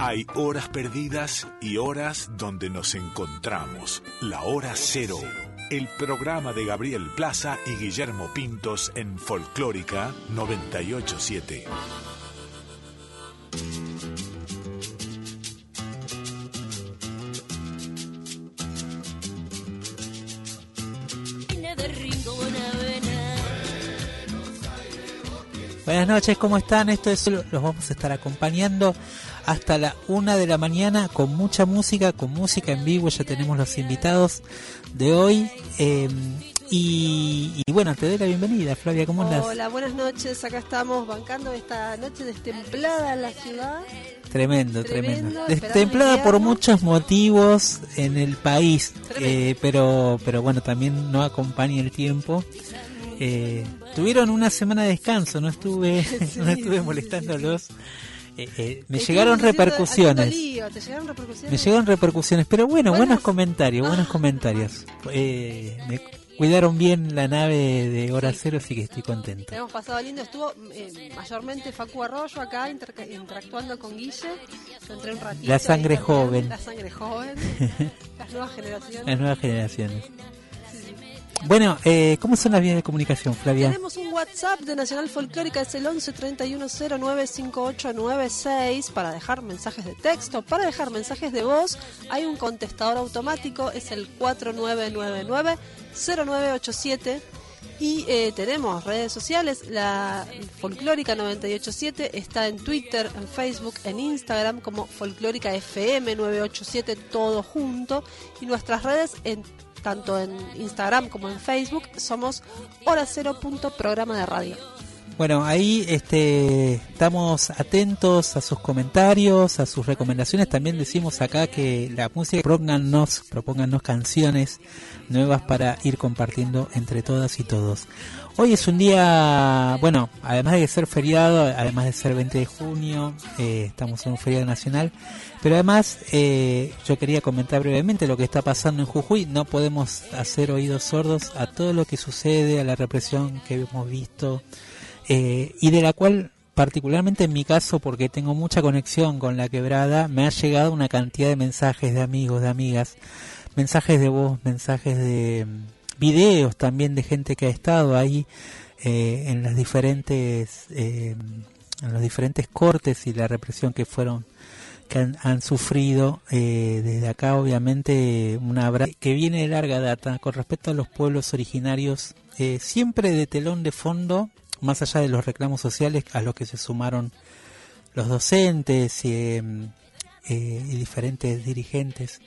Hay horas perdidas y horas donde nos encontramos. La hora cero. El programa de Gabriel Plaza y Guillermo Pintos en Folclórica 987. Buenas noches, ¿cómo están? Esto es los vamos a estar acompañando hasta la una de la mañana con mucha música, con música en vivo. Ya tenemos los invitados de hoy. Em, y, bueno, te doy la bienvenida, Flavia, ¿cómo andas? Hola, buenas noches. Acá estamos bancando esta noche destemplada en la ciudad. Tremendo, tremendo. Destemplada por muchos motivos en el país, eh, pero, pero bueno, también no acompaña el tiempo. Eh, tuvieron una semana de descanso, no estuve, no estuve molestándolos. Eh, eh, me llegaron repercusiones. Me llegaron repercusiones, pero bueno, buenos comentarios, buenos ah. comentarios. me cuidaron bien la nave de Hora Cero, así que estoy contento. Hemos pasado lindo, estuvo mayormente Facu Arroyo acá interactuando con Guille. La sangre joven. La sangre joven. las nuevas generaciones. Las nuevas generaciones. Bueno, eh, ¿cómo son las vías de comunicación, Flavia? Tenemos un WhatsApp de Nacional Folclórica, es el 11 31 5896 para dejar mensajes de texto, para dejar mensajes de voz. Hay un contestador automático, es el 4999 0987 y eh, tenemos redes sociales, la Folclórica 987 está en Twitter, en Facebook, en Instagram como Folclórica FM 987 todo junto y nuestras redes en tanto en Instagram como en Facebook, somos hora cero punto programa de radio. Bueno, ahí este, estamos atentos a sus comentarios, a sus recomendaciones. También decimos acá que la música, propóngannos, propóngannos canciones nuevas para ir compartiendo entre todas y todos. Hoy es un día, bueno, además de ser feriado, además de ser 20 de junio, eh, estamos en un feriado nacional, pero además eh, yo quería comentar brevemente lo que está pasando en Jujuy. No podemos hacer oídos sordos a todo lo que sucede, a la represión que hemos visto eh, y de la cual particularmente en mi caso, porque tengo mucha conexión con la quebrada, me ha llegado una cantidad de mensajes de amigos, de amigas, mensajes de voz, mensajes de videos también de gente que ha estado ahí eh, en las diferentes eh, en los diferentes cortes y la represión que fueron que han, sufrido desde acá obviamente una que viene de larga data con respecto a los pueblos originarios siempre de telón de fondo más allá de los reclamos sociales a los que se sumaron los docentes y, em, eh, diferentes dirigentes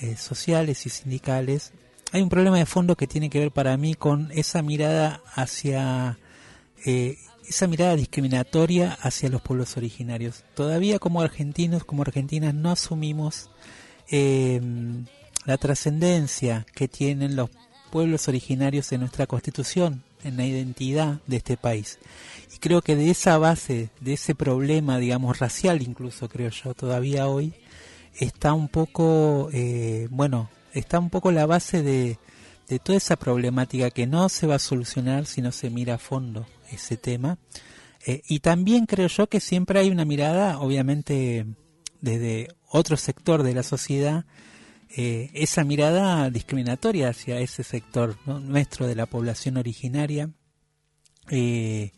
eh, sociales y sindicales, hay un problema de fondo que tiene que ver para mí con esa mirada hacia eh, esa mirada discriminatoria hacia los pueblos originarios. Todavía como argentinos, como argentinas, no asumimos em, la trascendencia que tienen los pueblos originarios en nuestra constitución, en la identidad de este país. Y creo que de esa base, de ese problema, digamos, racial incluso, creo yo, todavía hoy, está un poco, eh, bueno, está un poco la base de, de toda esa problemática que no se va a solucionar si no se mira a fondo ese tema. Eh, y también creo yo que siempre hay una mirada, obviamente, desde otro sector de la sociedad, eh, esa mirada discriminatoria hacia ese sector nuestro de la población originaria. Eh,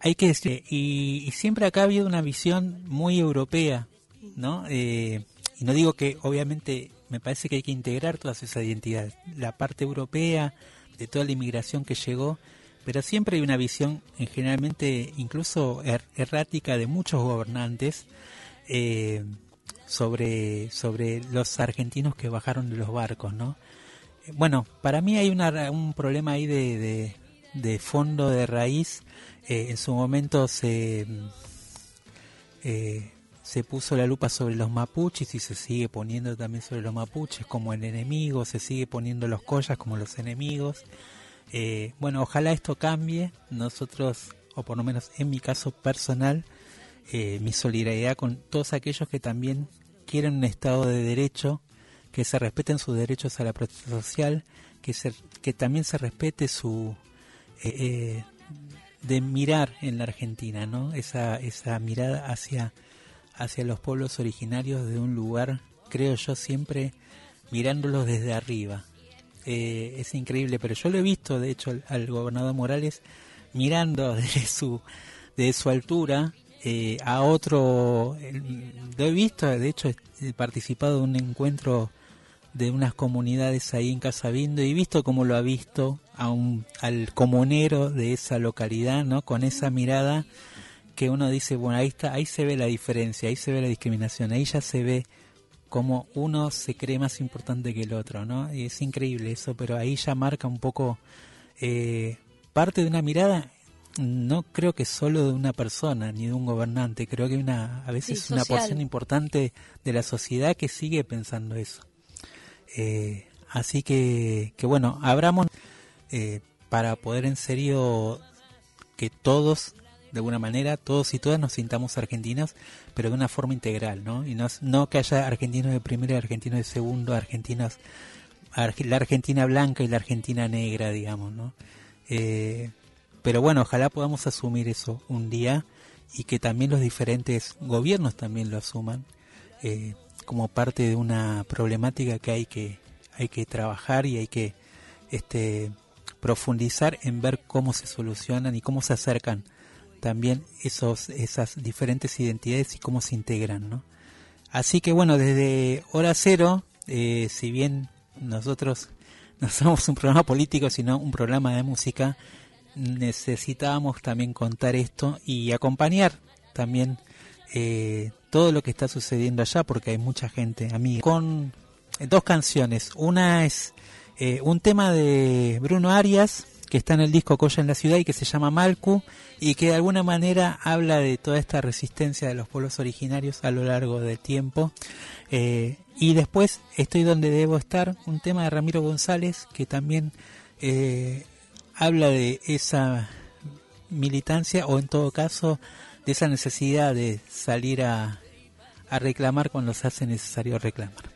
hay que decir, y, siempre acá ha habido una visión muy europea, ¿no? Y no digo que obviamente me parece que hay que integrar todas esas identidades, la parte europea, de toda la inmigración que llegó, pero siempre hay una visión generalmente incluso er, errática de muchos gobernantes eh, sobre, sobre los argentinos que bajaron de los barcos, ¿no? Bueno, para mí hay una, un problema ahí de, de, fondo, de raíz. Eh, en su momento se, eh, se puso la lupa sobre los mapuches y se sigue poniendo también sobre los mapuches como el enemigo, se sigue poniendo los collas como los enemigos. Eh, bueno, ojalá esto cambie. Nosotros, o por lo menos en mi caso personal, mi solidaridad con todos aquellos que también quieren un Estado de derecho, que se respeten sus derechos a la protesta social, que, se, que también se respete su... Eh, eh, de mirar en la Argentina, ¿no? Esa, esa mirada hacia, hacia los pueblos originarios de un lugar, creo yo, siempre mirándolos desde arriba. Eh, es increíble, pero yo lo he visto, de hecho, al, gobernador Morales mirando desde su, de su altura eh, a otro. lo he visto, de hecho, he participado de un encuentro de unas comunidades ahí en Casabindo y visto cómo lo ha visto a un, al comunero de esa localidad, ¿no? Con esa mirada que uno dice, bueno, ahí está, ahí se ve la diferencia, ahí se ve la discriminación, ahí ya se ve cómo uno se cree más importante que el otro, ¿no? Y es increíble eso, pero ahí ya marca un poco eh, parte de una mirada, no creo que solo de una persona ni de un gobernante, creo que una, a veces una porción importante de la sociedad que sigue pensando eso. Eh, así que, que bueno, abramos eh, para poder en serio que todos, de alguna manera, todos y todas nos sintamos argentinos, pero de una forma integral, ¿no? Y no, no que haya argentinos de primero argentinos de segundo, argentinos, la Argentina blanca y la Argentina negra, digamos, ¿no? Eh, pero bueno, ojalá podamos asumir eso un día y que también los diferentes gobiernos también lo asuman. Eh, como parte de una problemática que hay que hay que trabajar y hay que este profundizar en ver cómo se solucionan y cómo se acercan también esos esas diferentes identidades y cómo se integran ¿no? así que bueno desde hora cero eh, si bien nosotros no somos un programa político sino un programa de música necesitábamos también contar esto y acompañar también eh, todo lo que está sucediendo allá, porque hay mucha gente amiga, con dos canciones. Una es eh, un tema de Bruno Arias, que está en el disco Coya en la ciudad y que se llama Malcu, y que de alguna manera habla de toda esta resistencia de los pueblos originarios a lo largo del tiempo. Eh, y después Estoy donde debo estar, un tema de Ramiro González, que también habla de esa militancia, o en todo caso, de esa necesidad de salir a, a reclamar cuando se hace necesario reclamar.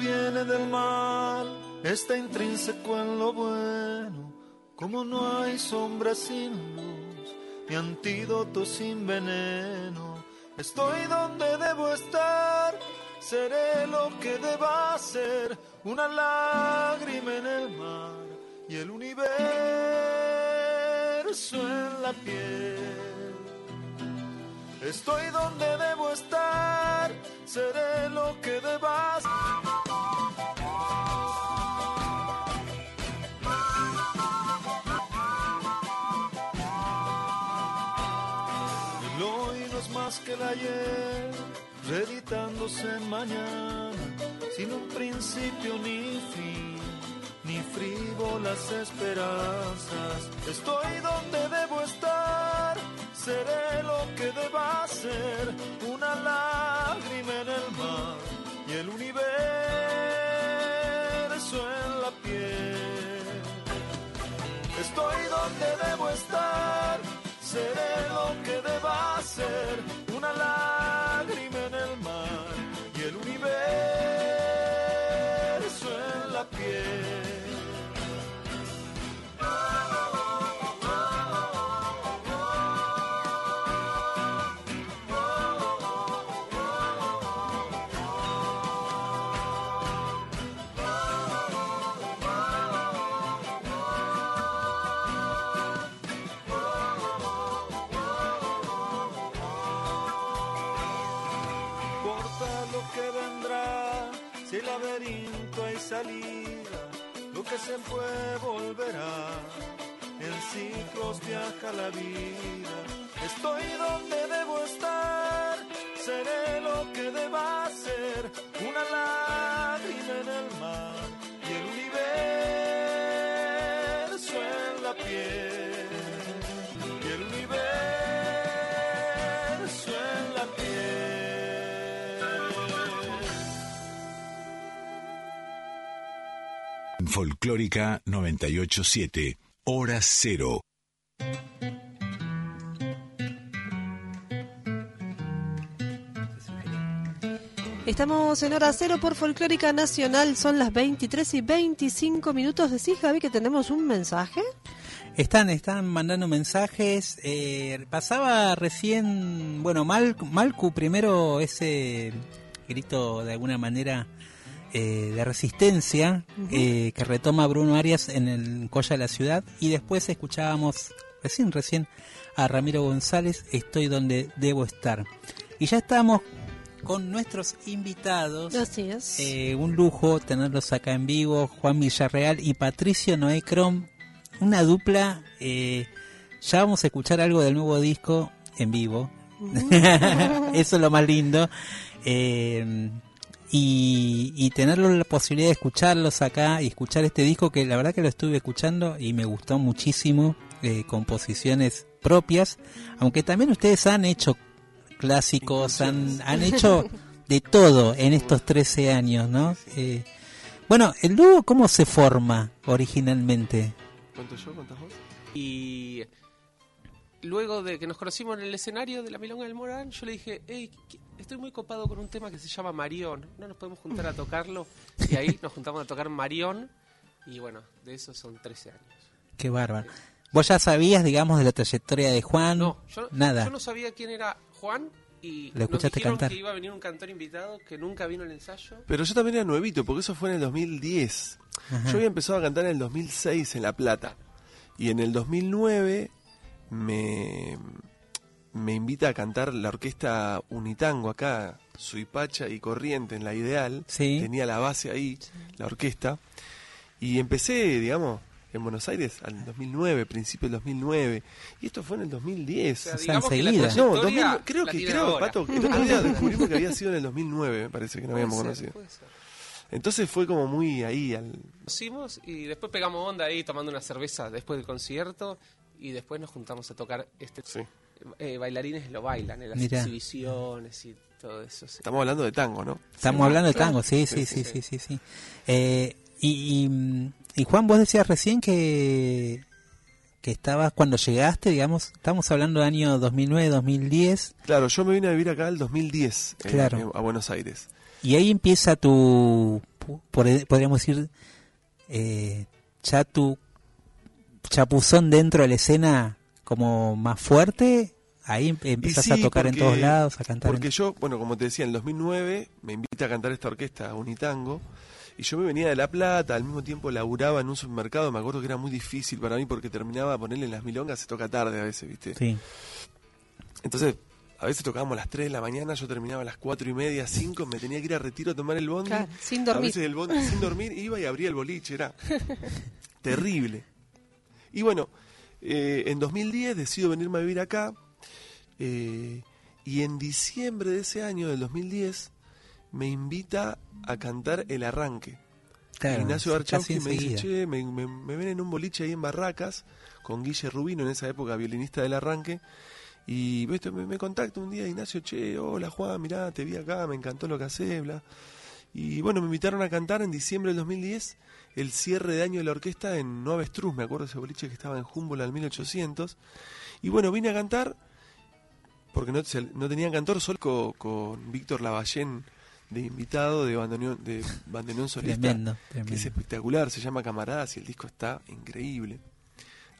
Mal no viene del mal, está intrínseco en lo bueno. Como no hay sombra sin luz, ni antídoto sin veneno. Estoy donde debo estar, seré lo que deba ser, una lágrima en el mar y el universo en la piel. Estoy donde debo estar, seré lo que debas. Reeditándose mañana, sin un principio ni fin, ni frívolas esperanzas. Estoy donde debo estar, seré lo que deba ser, una lágrima en el mar y el universo en la piel. Estoy donde debo estar, seré lo que deba ser, una lágrima fue volverá, en ciclos viaja la vida, estoy donde debo estar, seré lo que deba ser, una lágrima Folclórica 987, Hora Cero. Estamos en hora cero por Folclórica Nacional, son las 23 y 25 minutos. Decís, Javi, que tenemos un mensaje. Están, están mandando mensajes. eh, pasaba recién, bueno, Mal, Malcu primero ese grito de alguna manera eh, de resistencia eh, que retoma Bruno Arias en el Colla de la Ciudad y después escuchábamos recién, recién a Ramiro González, Estoy donde debo estar. Y ya estamos con nuestros invitados. Es. Eh, un lujo tenerlos acá en vivo, Juan Villarreal y Patricio Noé Crom, una dupla. eh, ya vamos a escuchar algo del nuevo disco en vivo. Eso es lo más lindo. Eh, y, y tener la posibilidad de escucharlos acá y escuchar este disco que la verdad que lo estuve escuchando y me gustó muchísimo, eh, composiciones propias, aunque también ustedes han hecho clásicos, han, han hecho de todo en estos 13 años, ¿no? Eh, bueno, ¿el dúo cómo se forma originalmente? ¿Cuánto yo? ¿Cuántas vos? Y luego de que nos conocimos en el escenario de la Milonga del Morán, yo le dije, hey, estoy muy copado con un tema que se llama Marión, ¿no nos podemos juntar a tocarlo? Y ahí nos juntamos a tocar Marión, y bueno, de eso son 13 años. Qué bárbaro. ¿Vos ya sabías, digamos, de la trayectoria de Juan? No, yo, Nada. yo no sabía quién era Juan, y Lo escuchaste nos dijeron cantar. que iba a venir un cantor invitado que nunca vino al ensayo. Pero yo también era nuevito, porque eso fue en el 2010. Ajá. Yo había empezado a cantar en el 2006 en La Plata. Y en el 2009 me, me invita a cantar la orquesta Unitango acá, Suipacha y Corriente en La Ideal. Sí. Tenía la base ahí, la orquesta. Y empecé, digamos, en Buenos Aires al 2009, principio del 2009. Y esto fue en el 2010. O sea, O sea, digamos que la enseguida. No, trayectoria 2000 creo la que, creo, ahora. Pato, que el otro día descubrimos que había sido en el 2009, me parece que no habíamos ser, conocido. puede ser. Entonces fue como muy ahí al... conocimos y después pegamos onda ahí tomando una cerveza después del concierto y después nos juntamos a tocar este Sí. eh, bailarines lo bailan en las Mirá. exhibiciones y todo eso sí. Estamos hablando de tango, ¿no? Estamos hablando de tango, sí, sí, sí, sí, sí, sí. Eh, y, y, y Juan, vos decías recién que que estabas cuando llegaste, digamos, estamos hablando del año 2009-2010, Claro, yo me vine a vivir acá el 2010 eh, Claro. eh, a Buenos Aires. y ahí empieza tu, podríamos decir, eh, ya tu chapuzón dentro de la escena como más fuerte, ahí em- empezás Y a tocar en todos lados, a cantar. en- Porque yo, bueno, como te decía, en el 2009 me invita a cantar esta orquesta Unitango y yo me venía de La Plata, al mismo tiempo laburaba en un supermercado, me acuerdo que era muy difícil para mí porque terminaba a ponerle en las milongas, se toca tarde a veces, ¿viste? Sí. Entonces, a veces tocábamos a las 3 de la mañana, yo terminaba a las 4 y media, 5, me tenía que ir a retiro a tomar el bondi. Claro, sin A dormir. veces el bondi sin dormir iba y abría el boliche, era terrible. Y bueno, eh, en 2010 decido venirme a vivir acá eh, y en diciembre de ese año, del 2010, me invita a cantar El Arranque. Claro, Ignacio Archowski me dice, che, me, me- me ven en un boliche ahí en Barracas con Guille Rubino, en esa época violinista del arranque, y ¿viste? me, me contacta un día Ignacio, che, hola Juan, mirá, te vi acá, me encantó lo que haces, bla. Y bueno, me invitaron a cantar en diciembre del 2010 el cierre de año de la orquesta en Nueva Estruz, me acuerdo ese boliche que estaba en Humboldt al 1800. Y bueno, vine a cantar, porque no, no tenían cantor, solo co- con, Víctor Lavallén de invitado de bandoneón, de bandoneón solista Tremendo, que es espectacular, se llama Camaradas y el disco está increíble.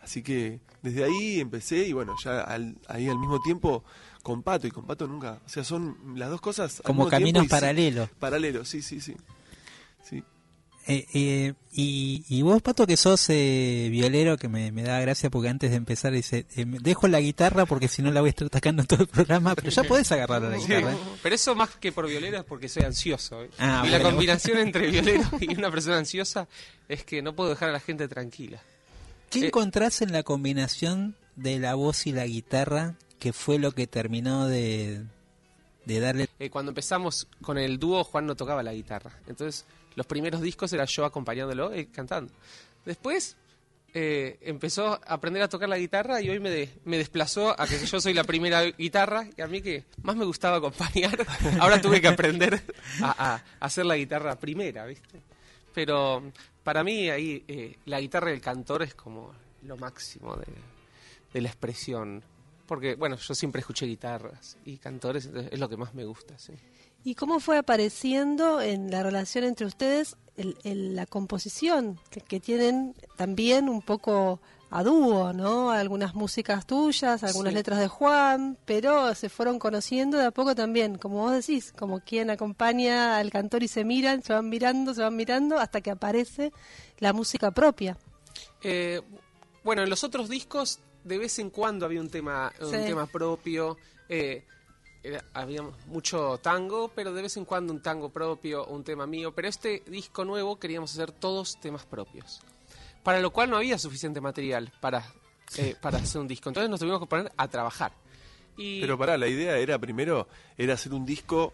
Así que desde ahí empecé y bueno, ya al- ahí al mismo tiempo con Pato y con Pato nunca, o sea, son las dos cosas al Como mismo caminos paralelos. Paralelos, sí, sí, sí. Sí. Eh, eh, y, y vos, Pato, que sos eh, violero, que me, me da gracia porque antes de empezar dice, eh, dejo la guitarra porque si no la voy a estar tocando en todo el programa, pero ya podés agarrar la Sí, guitarra. ¿eh? pero eso más que por violero es porque soy ansioso. ¿eh? Ah, y la bueno. combinación entre violero y una persona ansiosa es que no puedo dejar a la gente tranquila. ¿Qué Eh, encontrás en la combinación de la voz y la guitarra que fue lo que terminó de, de darle... Eh, cuando empezamos con el dúo, Juan no tocaba la guitarra. Entonces, los primeros discos era yo acompañándolo y cantando. Después eh, empezó a aprender a tocar la guitarra y hoy me, me desplazó a que yo soy la primera guitarra y a mí que más me gustaba acompañar. Ahora tuve que aprender a, hacer la guitarra primera, ¿viste? Pero para mí ahí eh, la guitarra y el cantor es como lo máximo de, de la expresión. Porque, bueno, yo siempre escuché guitarras y cantores, es lo que más me gusta, sí. ¿Y cómo fue apareciendo en la relación entre ustedes el- el- la composición que, que tienen también un poco a dúo, ¿no? Algunas músicas tuyas, algunas Sí. letras de Juan, pero se fueron conociendo de a poco también, como vos decís, como quien acompaña al cantor y se miran, se van mirando, se van mirando, hasta que aparece la música propia. Eh, bueno, en los otros discos de vez en cuando había un tema, un Sí. tema propio. eh, era- había mucho tango, pero de vez en cuando un tango propio, un tema mío. Pero este disco nuevo queríamos hacer todos temas propios. Para lo cual no había suficiente material para, eh, para hacer un disco. Entonces nos tuvimos que poner a trabajar. Y Pero pará, la idea era primero era hacer un disco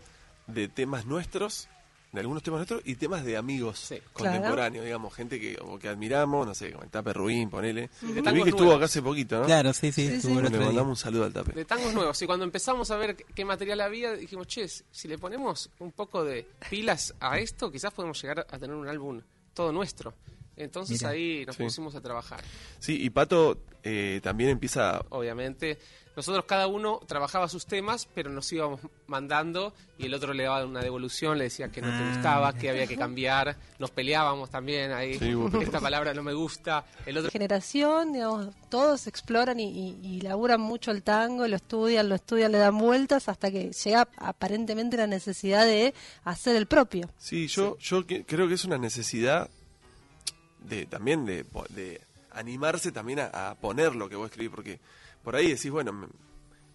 de temas nuestros, de algunos temas nuestros y temas de amigos Sí. contemporáneos, digamos, gente que, o que admiramos, no sé, como el Tape Ruin, ponele. De Que vi tangos que estuvo acá hace poquito, ¿no? Claro, sí, sí, Sí, estuvo sí. Le día. mandamos un saludo al Tape. de tangos nuevos. Y cuando empezamos a ver qué material había, dijimos, che, si le ponemos un poco de pilas a esto, quizás podemos llegar a tener un álbum todo nuestro. Entonces Mira. ahí nos Sí. pusimos a trabajar. Sí, y Pato eh, también empieza Obviamente, nosotros cada uno trabajaba sus temas, pero nos íbamos mandando y el otro le daba una devolución, le decía que no te Ah, gustaba, que había que cambiar. Nos peleábamos también ahí. Sí, Esta palabra no me gusta. El otro generación, digamos, todos exploran y, y, y laburan mucho el tango, lo estudian, lo estudian, le dan vueltas hasta que llega aparentemente la necesidad de hacer el propio. Sí, yo, yo que- creo que es una necesidad de también de, po- de animarse también a, a poner lo que vos escribís, porque por ahí decís, bueno, me,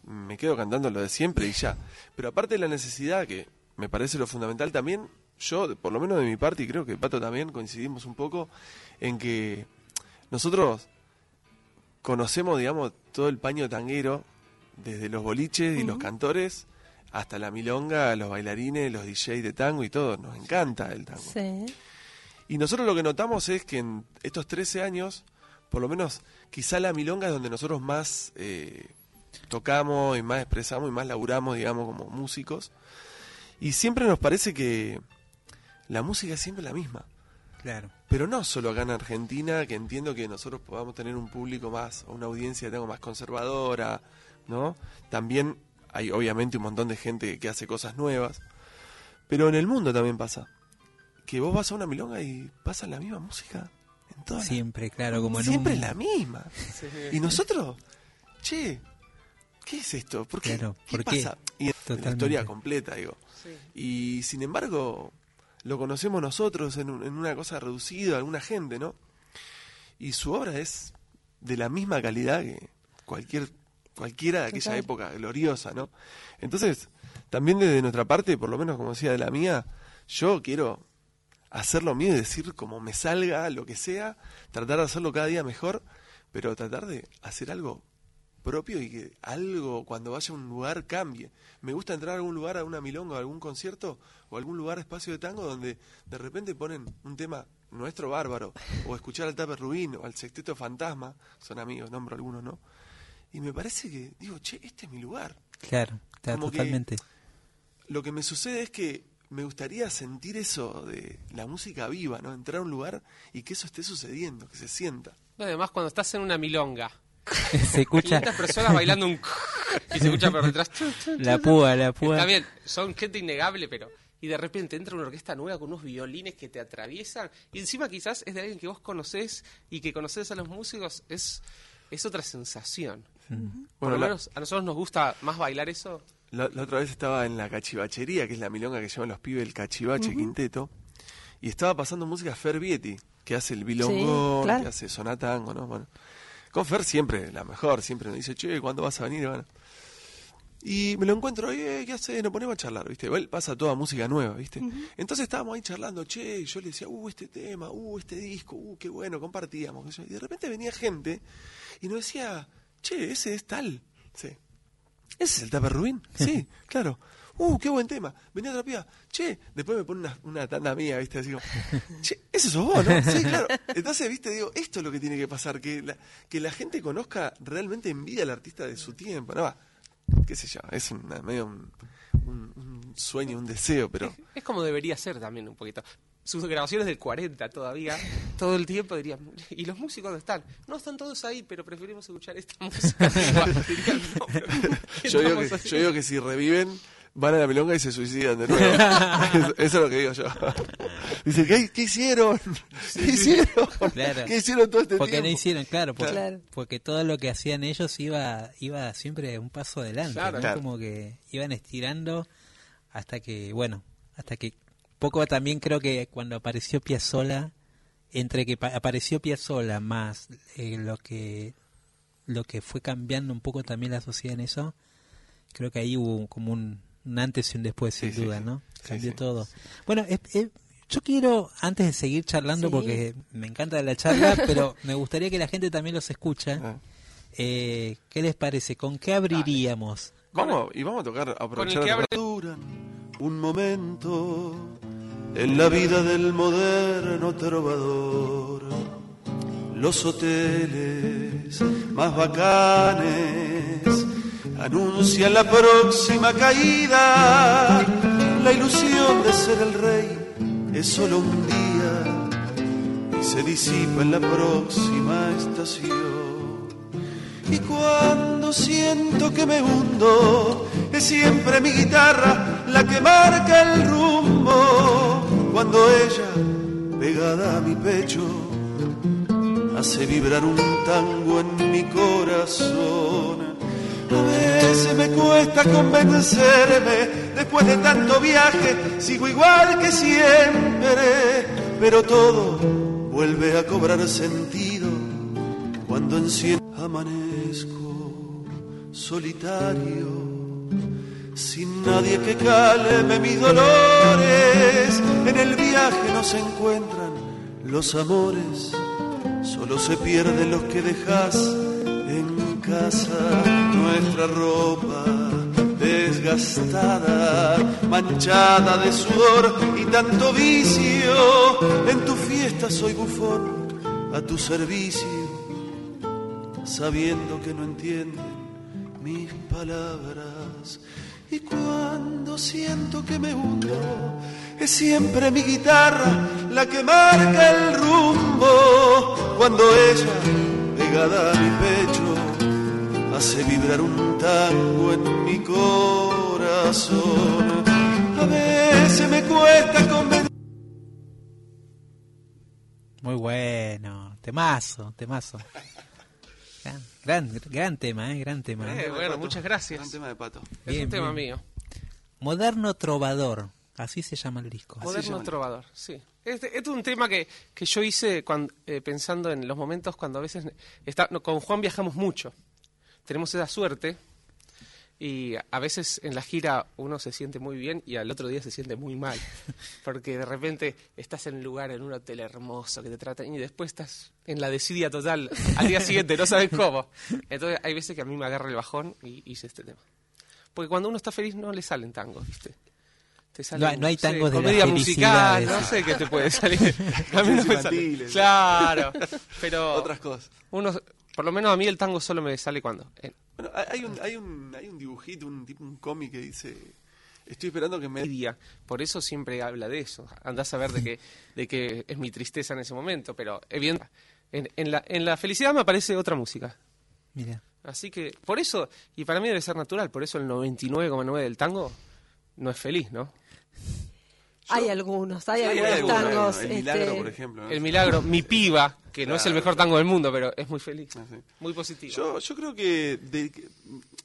me quedo cantando lo de siempre y ya. Pero aparte de la necesidad, que me parece lo fundamental también, yo, por lo menos de mi parte, y creo que Pato también, coincidimos un poco en que nosotros conocemos, digamos, todo el paño tanguero, desde los boliches y los cantores hasta la milonga, los bailarines, los DJ de tango y todo. Nos encanta el tango. Sí. Y nosotros lo que notamos es que en estos 13 años, por lo menos quizá la milonga es donde nosotros más eh, tocamos y más expresamos y más laburamos, digamos, como músicos. Y siempre nos parece que la música es siempre la misma. Claro. Pero no solo acá en Argentina, que entiendo que nosotros podamos tener un público más, o una audiencia tengo más conservadora, ¿no? También hay obviamente un montón de gente que hace cosas nuevas, pero en el mundo también pasa. Que vos vas a una milonga y pasa la misma música Siempre, claro, como en Siempre un... la misma. Y nosotros, che, ¿qué es esto? ¿Por qué? Claro, ¿Qué ¿por qué? pasa? Y la historia completa, digo. Y sin embargo, lo conocemos nosotros en, un- en una cosa reducida, alguna gente, ¿no? Y su obra es de la misma calidad que cualquier cualquiera de aquella Total. época gloriosa, ¿no? Entonces, también desde nuestra parte, por lo menos como decía de la mía, yo quiero hacer lo mío y decir como me salga, lo que sea, tratar de hacerlo cada día mejor, pero tratar de hacer algo propio y que algo cuando vaya a un lugar cambie. Me gusta entrar a algún lugar, a una milonga, a algún concierto o a algún lugar espacio de tango donde de repente ponen un tema nuestro bárbaro o escuchar al Tape Rubín o al Sexteto Fantasma, son amigos, nombro algunos, ¿no? Y me parece que digo, che, este es mi lugar. Claro, que- totalmente. Lo que me sucede es que me gustaría sentir eso de la música viva, ¿no? Entrar a un lugar y que eso esté sucediendo, que se sienta. No, además, cuando estás en una milonga, Se escucha 500 personas bailando un... y se escucha por detrás... la púa, la púa. Está bien, son gente innegable, pero... Y de repente entra una orquesta nueva con unos violines que te atraviesan. Y encima quizás es de alguien que vos conocés y que conocés a los músicos. Es, es otra sensación. Por Bueno, lo la- menos a nosotros nos gusta más bailar eso. La, la otra vez estaba en la cachivachería, que es la milonga que llevan los pibes el cachivache quinteto, y estaba pasando música Fer Vieti, que hace el bilongón, Sí, claro. que hace sonatango, ¿no? Bueno, con Fer siempre la mejor, siempre nos dice, che, ¿cuándo vas a venir? Bueno. Y me lo encuentro, eh, ¿qué hace? Nos ponemos a charlar, ¿viste? Él pasa toda música nueva, ¿viste? Entonces estábamos ahí charlando, che, y yo le decía, uh, este tema, uh, este disco, uh, qué bueno, compartíamos. Y de repente venía gente y nos decía, che, ese es tal. Sí. ¿Ese es el Taper Rubín? Sí, claro. Uh, qué buen tema. Venía otra piba. Che, después me pone una, una tanda mía, ¿viste? Así como, che, ese sos vos, ¿no? Sí, claro. Entonces, ¿viste? Digo, esto es lo que tiene que pasar, que la, que la gente conozca realmente en vida al artista de su tiempo. No va, qué sé yo, es una- medio un, un- un sueño, un deseo, pero... Es como debería ser también un poquito. Sus grabaciones del 40 todavía, todo el tiempo dirían, ¿y los músicos dónde están? No, están todos ahí, pero preferimos escuchar esta música. Dirían, "No, pero ¿qué Yo digo, que, haciendo?". yo digo que si reviven, van a la milonga y se suicidan de nuevo. eso, eso es lo que digo yo. Dice, ¿qué, qué hicieron? ¿Qué hicieron? Claro. ¿Qué hicieron todo este Porque tiempo? no hicieron, claro, porque, Claro. porque todo lo que hacían ellos iba iba siempre un paso adelante, Claro. ¿no? Claro. como que iban estirando hasta que, bueno, hasta que poco también creo que cuando apareció Piazzola, entre que pa- apareció Piazzola más eh, lo que lo que fue cambiando un poco también la sociedad en eso, creo que ahí hubo como un, un antes y un después, sin Sí, duda, sí. ¿no? Sí, Cambió sí. todo. Bueno, eh, eh, yo quiero, antes de seguir charlando, Sí. porque me encanta la charla, pero me gustaría que la gente también los escucha. Ah. Eh, ¿Qué les parece? ¿Con qué abriríamos? Vamos, y vamos a tocar, aprovechar que abre- duran un momento en la vida del moderno trovador. Los hoteles más bacanes anuncian la próxima caída. La ilusión de ser el rey es solo un día y se disipa en la próxima estación. Y cuando siento que me hundo, es siempre mi guitarra la que marca el rumbo. Cuando ella, pegada a mi pecho, hace vibrar un tango en mi corazón. A veces me cuesta convencerme, después de tanto viaje, sigo igual que siempre, pero todo vuelve a cobrar sentido cuando amanezco solitario, sin nadie que calme mis dolores. En el viaje no se encuentran los amores, solo se pierden los que dejas en casa. Nuestra ropa desgastada, manchada de sudor y tanto vicio. En tu fiesta soy bufón, a tu servicio sabiendo que no entienden mis palabras. Y cuando siento que me hundo, es siempre mi guitarra la que marca el rumbo cuando ella, pegada a mi pecho, hace vibrar un tango en mi corazón. A veces me cuesta convencer. Muy bueno, temazo, temazo. Gran, gran, gran tema, ¿eh? Gran tema. Eh, bueno, muchas gracias. Gran tema de pato. Es un tema bien. mío. Moderno Trovador, así se llama el disco. Moderno trovador, sí. Este, este es un tema que, que yo hice cuando, eh, pensando en los momentos cuando a veces... Está, no, con Juan viajamos mucho. Tenemos esa suerte. Y a veces en la gira uno se siente muy bien y al otro día se siente muy mal. Porque de repente estás en un lugar, en un hotel hermoso que te tratan y después estás en la desidia total al día siguiente, no sabes cómo. Entonces hay veces que a mí me agarra el bajón y hice este tema. Porque cuando uno está feliz no le salen tangos, ¿viste? Te salen, No hay- no hay sé, tangos de la comedia felicidad, musical, no sé qué te puede salir. A mí no me sale. Claro, pero Otras cosas. uno, por lo menos a mí el tango solo me sale cuando en Bueno, hay- un, hay un, hay un dibujito, un tipo, un cómic que dice, estoy esperando que me... día. Por eso siempre habla de eso. Andás a ver de que, de que es mi tristeza en ese momento, pero evidente, en, en, la, en la felicidad me aparece otra música. Mira. Así que, por eso, y para mí debe ser natural, por eso el 99,9 del tango no es feliz, ¿no? Hay algunos, hay Sí, hay algunos tangos. El milagro, este, por ejemplo. ¿no? El milagro, mi piba, que no es el mejor tango del mundo, pero es muy feliz, Ah, sí. muy positivo. Yo, yo creo que, de- que-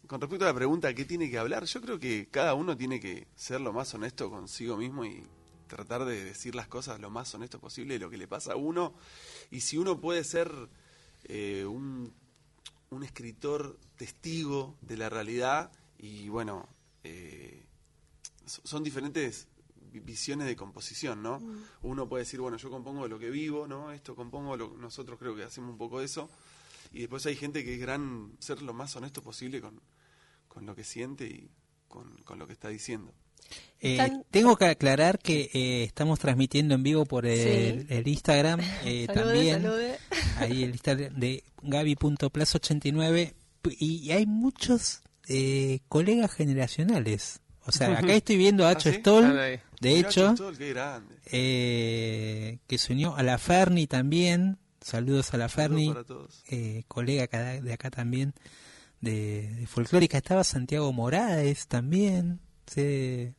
con respecto a la pregunta ¿qué tiene que hablar? Yo creo que cada uno tiene que ser lo más honesto consigo mismo y tratar de decir las cosas lo más honesto posible de lo que le pasa a uno. Y si uno puede ser eh, un, un escritor testigo de la realidad y bueno, eh, so- son diferentes visiones de composición, ¿no? Uno puede decir, bueno, yo compongo de lo que vivo, ¿no? Esto compongo, lo, nosotros creo que hacemos un poco eso. Y después hay gente que es gran ser lo más honesto posible con, con lo que siente y con, con lo que está diciendo. Eh, tengo que aclarar que eh, estamos transmitiendo en vivo por el, Sí. el Instagram eh, Salude, también. salude. Ahí el Instagram de gaby.plazo89 y hay muchos eh, colegas generacionales. O sea, acá estoy viendo a Acho ¿Ah, sí? Stoll. De hecho, eh, que se unió a la Ferni también. Saludos a la Ferni, eh, colega acá- de acá también, de, de folclórica. Estaba Santiago Morales también. Se...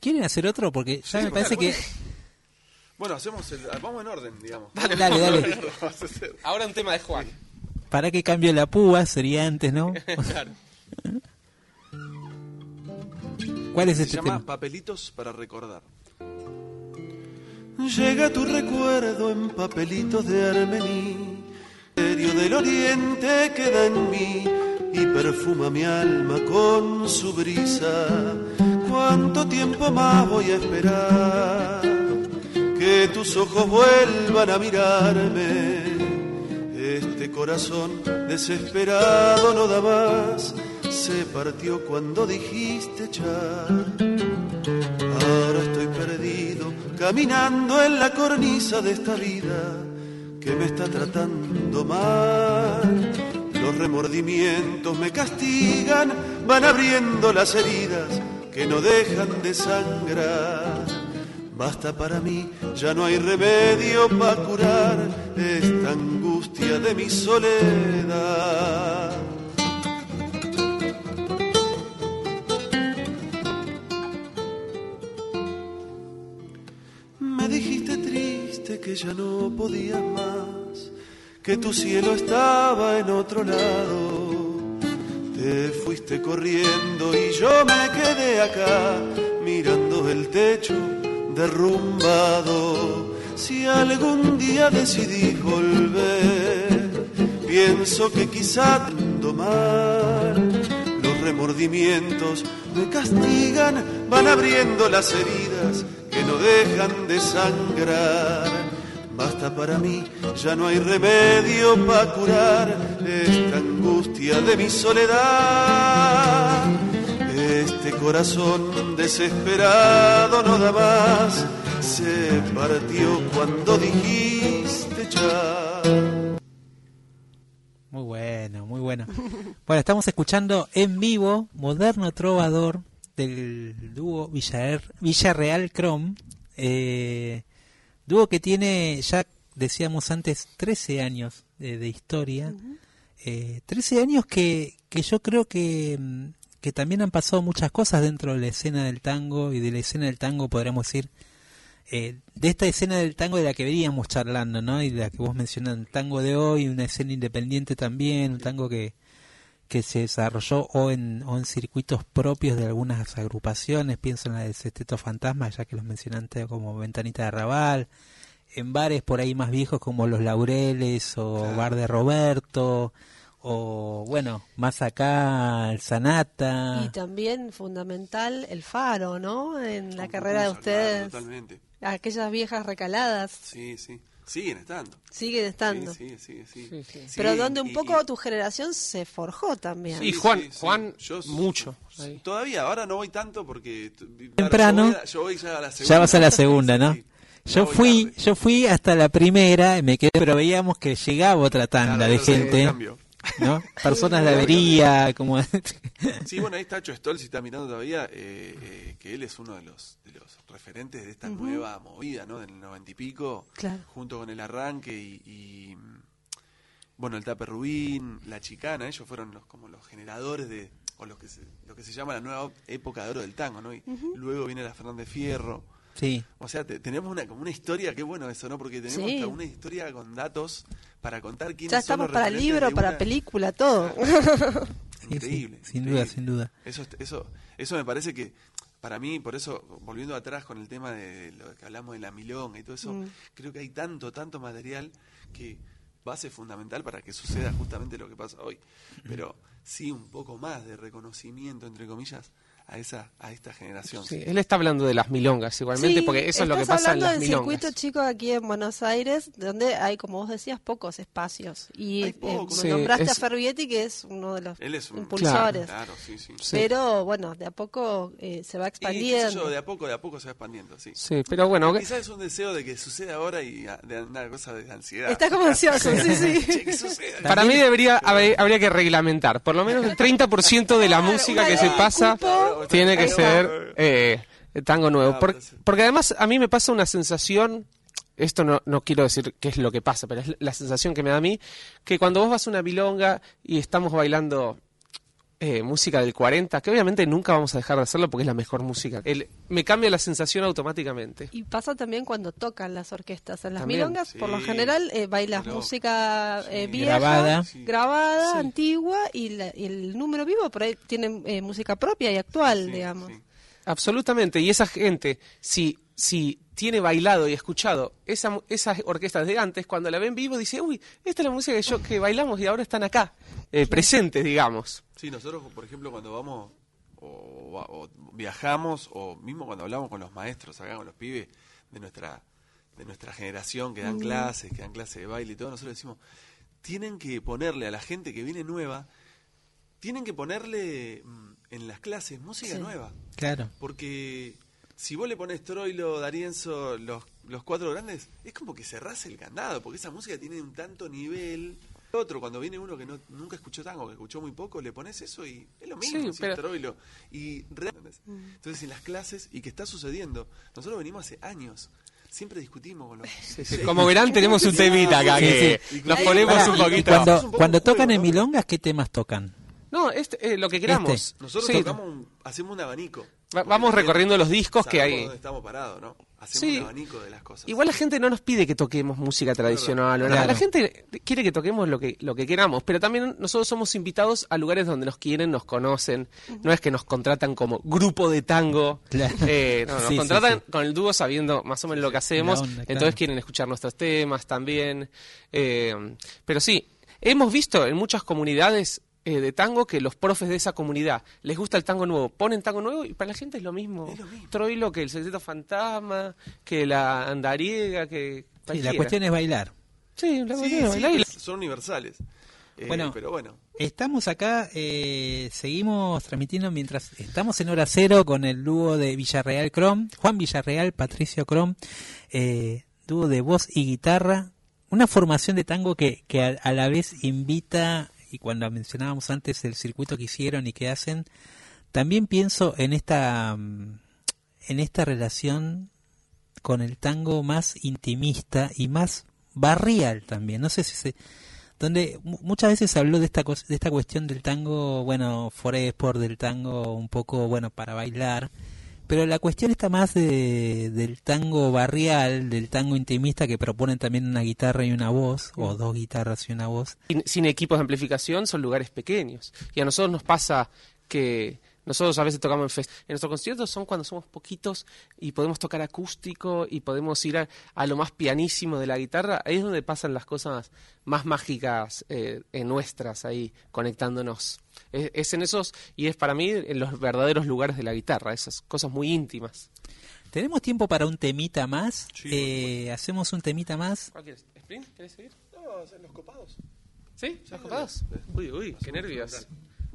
¿Quieren hacer otro? Porque ya Sí, me parece que... Bueno, hacemos el, vamos en orden, digamos. Dale, dale. Ahora un tema de Juan. ¿Para qué cambio la púa? Sería antes, ¿no? Claro. ¿Cuál es Se este llama tema? Papelitos para recordar. Llega tu recuerdo en papelitos de Armení. Serio del oriente queda en mí y perfuma mi alma con su brisa. ¿Cuánto tiempo más voy a esperar? Que tus ojos vuelvan a mirarme. Este corazón desesperado no da más. Se partió cuando dijiste echar. Ahora estoy perdido, caminando en la cornisa de esta vida que me está tratando mal. Los remordimientos me castigan, van abriendo las heridas que no dejan de sangrar. Basta para mí, ya no hay remedio para curar esta angustia de mi soledad. Que ya no podías más, que tu cielo estaba en otro lado. Te fuiste corriendo y yo me quedé acá mirando el techo derrumbado. Si algún día decidí volver, pienso que quizá mal. Los remordimientos me castigan, van abriendo las heridas que no dejan de sangrar. Basta para mí, ya no hay remedio para curar esta angustia de mi soledad. Este corazón desesperado no da más, se partió cuando dijiste ya. Muy bueno, muy bueno. Bueno, estamos escuchando en vivo Moderno Trovador del dúo Villar- Villarreal Chrome. Eh, Dúo que tiene, ya decíamos antes, 13 años de, de historia. Eh, 13 años que, que yo creo que, mm, que también han pasado muchas cosas dentro de la escena del tango y de la escena del tango, podríamos decir, eh, de esta escena del tango de la que veníamos charlando, ¿no? Y de la que vos mencionas, el tango de hoy, una escena independiente también, un tango que, que se desarrolló o en, o en circuitos propios de algunas agrupaciones, pienso en la del Sexteto Fantasma, ya que los mencioné antes como Ventanita de Arrabal, en bares por ahí más viejos como Los Laureles o Claro. Bar de Roberto, o bueno, más acá el Sanata. Y también fundamental el faro, ¿no? En la carrera de ustedes. totalmente. Aquellas viejas recaladas Sí, sí. Siguen estando. siguen estando. Sí, sí, sí, sí. Sí, sí. Pero donde un y- poco y- tu generación se forjó también. Y Sí, Juan, sí, sí. Juan, Yo mucho. ahí. Todavía, ahora no voy tanto porque... Temprano. Yo voy, a- yo voy ya a la segunda. Ya vas a la segunda, ¿no? Yo fui, tarde. yo fui hasta la primera, me quedé, pero veíamos que llegaba otra tanda Claro, de gente, cambio. ¿No? Personas de avería, como Sí, bueno, ahí está Cho Stoll, si está mirando todavía, eh, eh, que él es uno de los, de los referentes de esta nueva movida, ¿no? Del noventa y pico, Claro. junto con el arranque y, y, bueno, el Tape Rubín, la Chicana, ellos fueron los como los generadores de, o los que se, lo que se llama la nueva época de oro del tango, ¿no? Y luego viene la Fernández Fierro. Sí, O sea, te- tenemos una como una historia, qué bueno eso, ¿no? Porque tenemos Sí. hasta una historia con datos para contar quiénes Ya son estamos los para libro, para una- película, todo. Increíble. sí, sin increíble. duda, sin duda. Eso, eso, eso me parece que, para mí, por eso, volviendo atrás con el tema de lo que hablamos de la milonga y todo eso, Mm. creo que hay tanto, tanto material que va a ser fundamental para que suceda justamente lo que pasa hoy. Pero sí un poco más de reconocimiento, entre comillas, a esa a esta generación. Sí, él está hablando de las milongas igualmente, Sí, porque eso es lo que estás pasa en hablando las del milongas. circuito chico aquí en Buenos Aires, donde hay, como vos decías, pocos espacios. Y Hay eh, pocos. Sí, nombraste a es- Fervietti, que es uno de los Él es un impulsores. Claro, sí, sí. Sí. Pero bueno, de a poco eh, se va Y, expandiendo. yo, de a poco, de a poco se va expandiendo, sí. Sí, pero bueno, que- Quizás es un deseo de que suceda ahora y ah, de una cosa de ansiedad. Está como ansioso, sí, sí. Che, que suceda. para mí debería haber- habría que reglamentar, por lo menos el 30% de la Claro, música que se pasa cupo. Tiene que ser eh, tango nuevo. Ah, Por- pues porque además a mí me pasa una sensación, esto no, no quiero decir qué es lo que pasa, pero es la sensación que me da a mí, que cuando vos vas a una bilonga y estamos bailando eh, música del 40, que obviamente nunca vamos a dejar de hacerlo porque es la mejor música, el- me cambia la sensación automáticamente. Y pasa también cuando tocan las orquestas. En las También, milongas, por lo general, eh, bailas Pero- música eh, Sí. vieja, Grabada. Sí. grabada, Sí. antigua, y, la- y el número vivo por ahí tiene eh, música propia y actual, Sí, digamos. sí. Absolutamente, y esa gente, si, si tiene bailado y escuchado esa, esas orquestas de antes, cuando la ven vivo, dice, uy, esta es la música que, yo, que bailamos y ahora están acá, eh, presentes, digamos. Sí, nosotros, por ejemplo, cuando vamos o, viajamos, o mismo cuando hablamos con los maestros acá, con los pibes de nuestra, de nuestra generación que dan clases, que dan clases de baile y todo, nosotros decimos, tienen que ponerle a la gente que viene nueva, tienen que ponerle mm, en las clases música Sí. nueva. Claro. Porque si vos le pones Troilo, Darienzo, los, los cuatro grandes, es como que cerrás el candado, porque esa música tiene un tanto nivel. Otro, cuando viene uno que no, nunca escuchó tango, que escuchó muy poco, le pones eso y es lo mismo, Sí, si pero- Troilo. Y re- Entonces, en las clases, y que está sucediendo, nosotros venimos hace años, siempre discutimos con los... Como verán, tenemos un temita acá que sí. nos ponemos un poquito. cuando, tocan en milongas, ¿qué temas tocan? No, este, eh, lo que queramos. Este. Nosotros Sí. tocamos un- hacemos un abanico. Va- vamos Porque recorriendo los discos que hay. dónde estamos parados, ¿no? Hacemos Sí. un abanico de las cosas. Igual la gente no nos pide que toquemos música tradicional o nada. Claro. La gente quiere que toquemos lo que, lo que queramos, pero también nosotros somos invitados a lugares donde nos quieren, nos conocen. No es que nos contratan como grupo de tango. Claro. Eh, no, nos Sí, contratan sí. con el dúo sabiendo más o menos lo que hacemos. Entonces quieren escuchar nuestros temas también. Eh, pero sí, hemos visto en muchas comunidades eh, de tango que los profes de esa comunidad les gusta el tango nuevo, ponen tango nuevo y para la gente es lo mismo. Es lo mismo. Troilo que el secreto fantasma, que la andariega, que Sí, la cuestión es bailar. Sí, la Sí, cuestión es sí, bailar y- pero son universales. Eh, Bueno. pero bueno, Estamos acá, eh, seguimos transmitiendo mientras estamos en hora cero con el dúo de Villarreal Crom, Juan Villarreal, Patricio Crom, eh, dúo de voz y guitarra, una formación de tango que, que a, a la vez invita, y cuando mencionábamos antes el circuito que hicieron y que hacen, también pienso en esta, mm, en esta relación con el tango más intimista y más barrial también. No sé si se donde mu- muchas veces se habló de esta de esta cuestión del tango, bueno, por del tango un poco bueno para bailar, pero la cuestión está más de, del tango barrial, del tango intimista que proponen también una guitarra y una voz o dos guitarras y una voz. sin, sin equipos de amplificación son lugares pequeños. Y a nosotros nos pasa que nosotros a veces tocamos en fest En nuestros conciertos son cuando somos poquitos y podemos tocar acústico y podemos ir a, a lo más pianísimo de la guitarra. Ahí es donde pasan las cosas más mágicas eh, en nuestras, ahí conectándonos. Es, es en esos, y es para mí en los verdaderos lugares de la guitarra, esas cosas muy íntimas. ¿Tenemos tiempo para un temita más? Sí, Eh, ¿Hacemos un temita más? ¿Cuál quieres? ¿Sprint? ¿Quieres seguir? No, los copados. ¿Sí? ¿Estás copados? Uy, uy, qué nervios.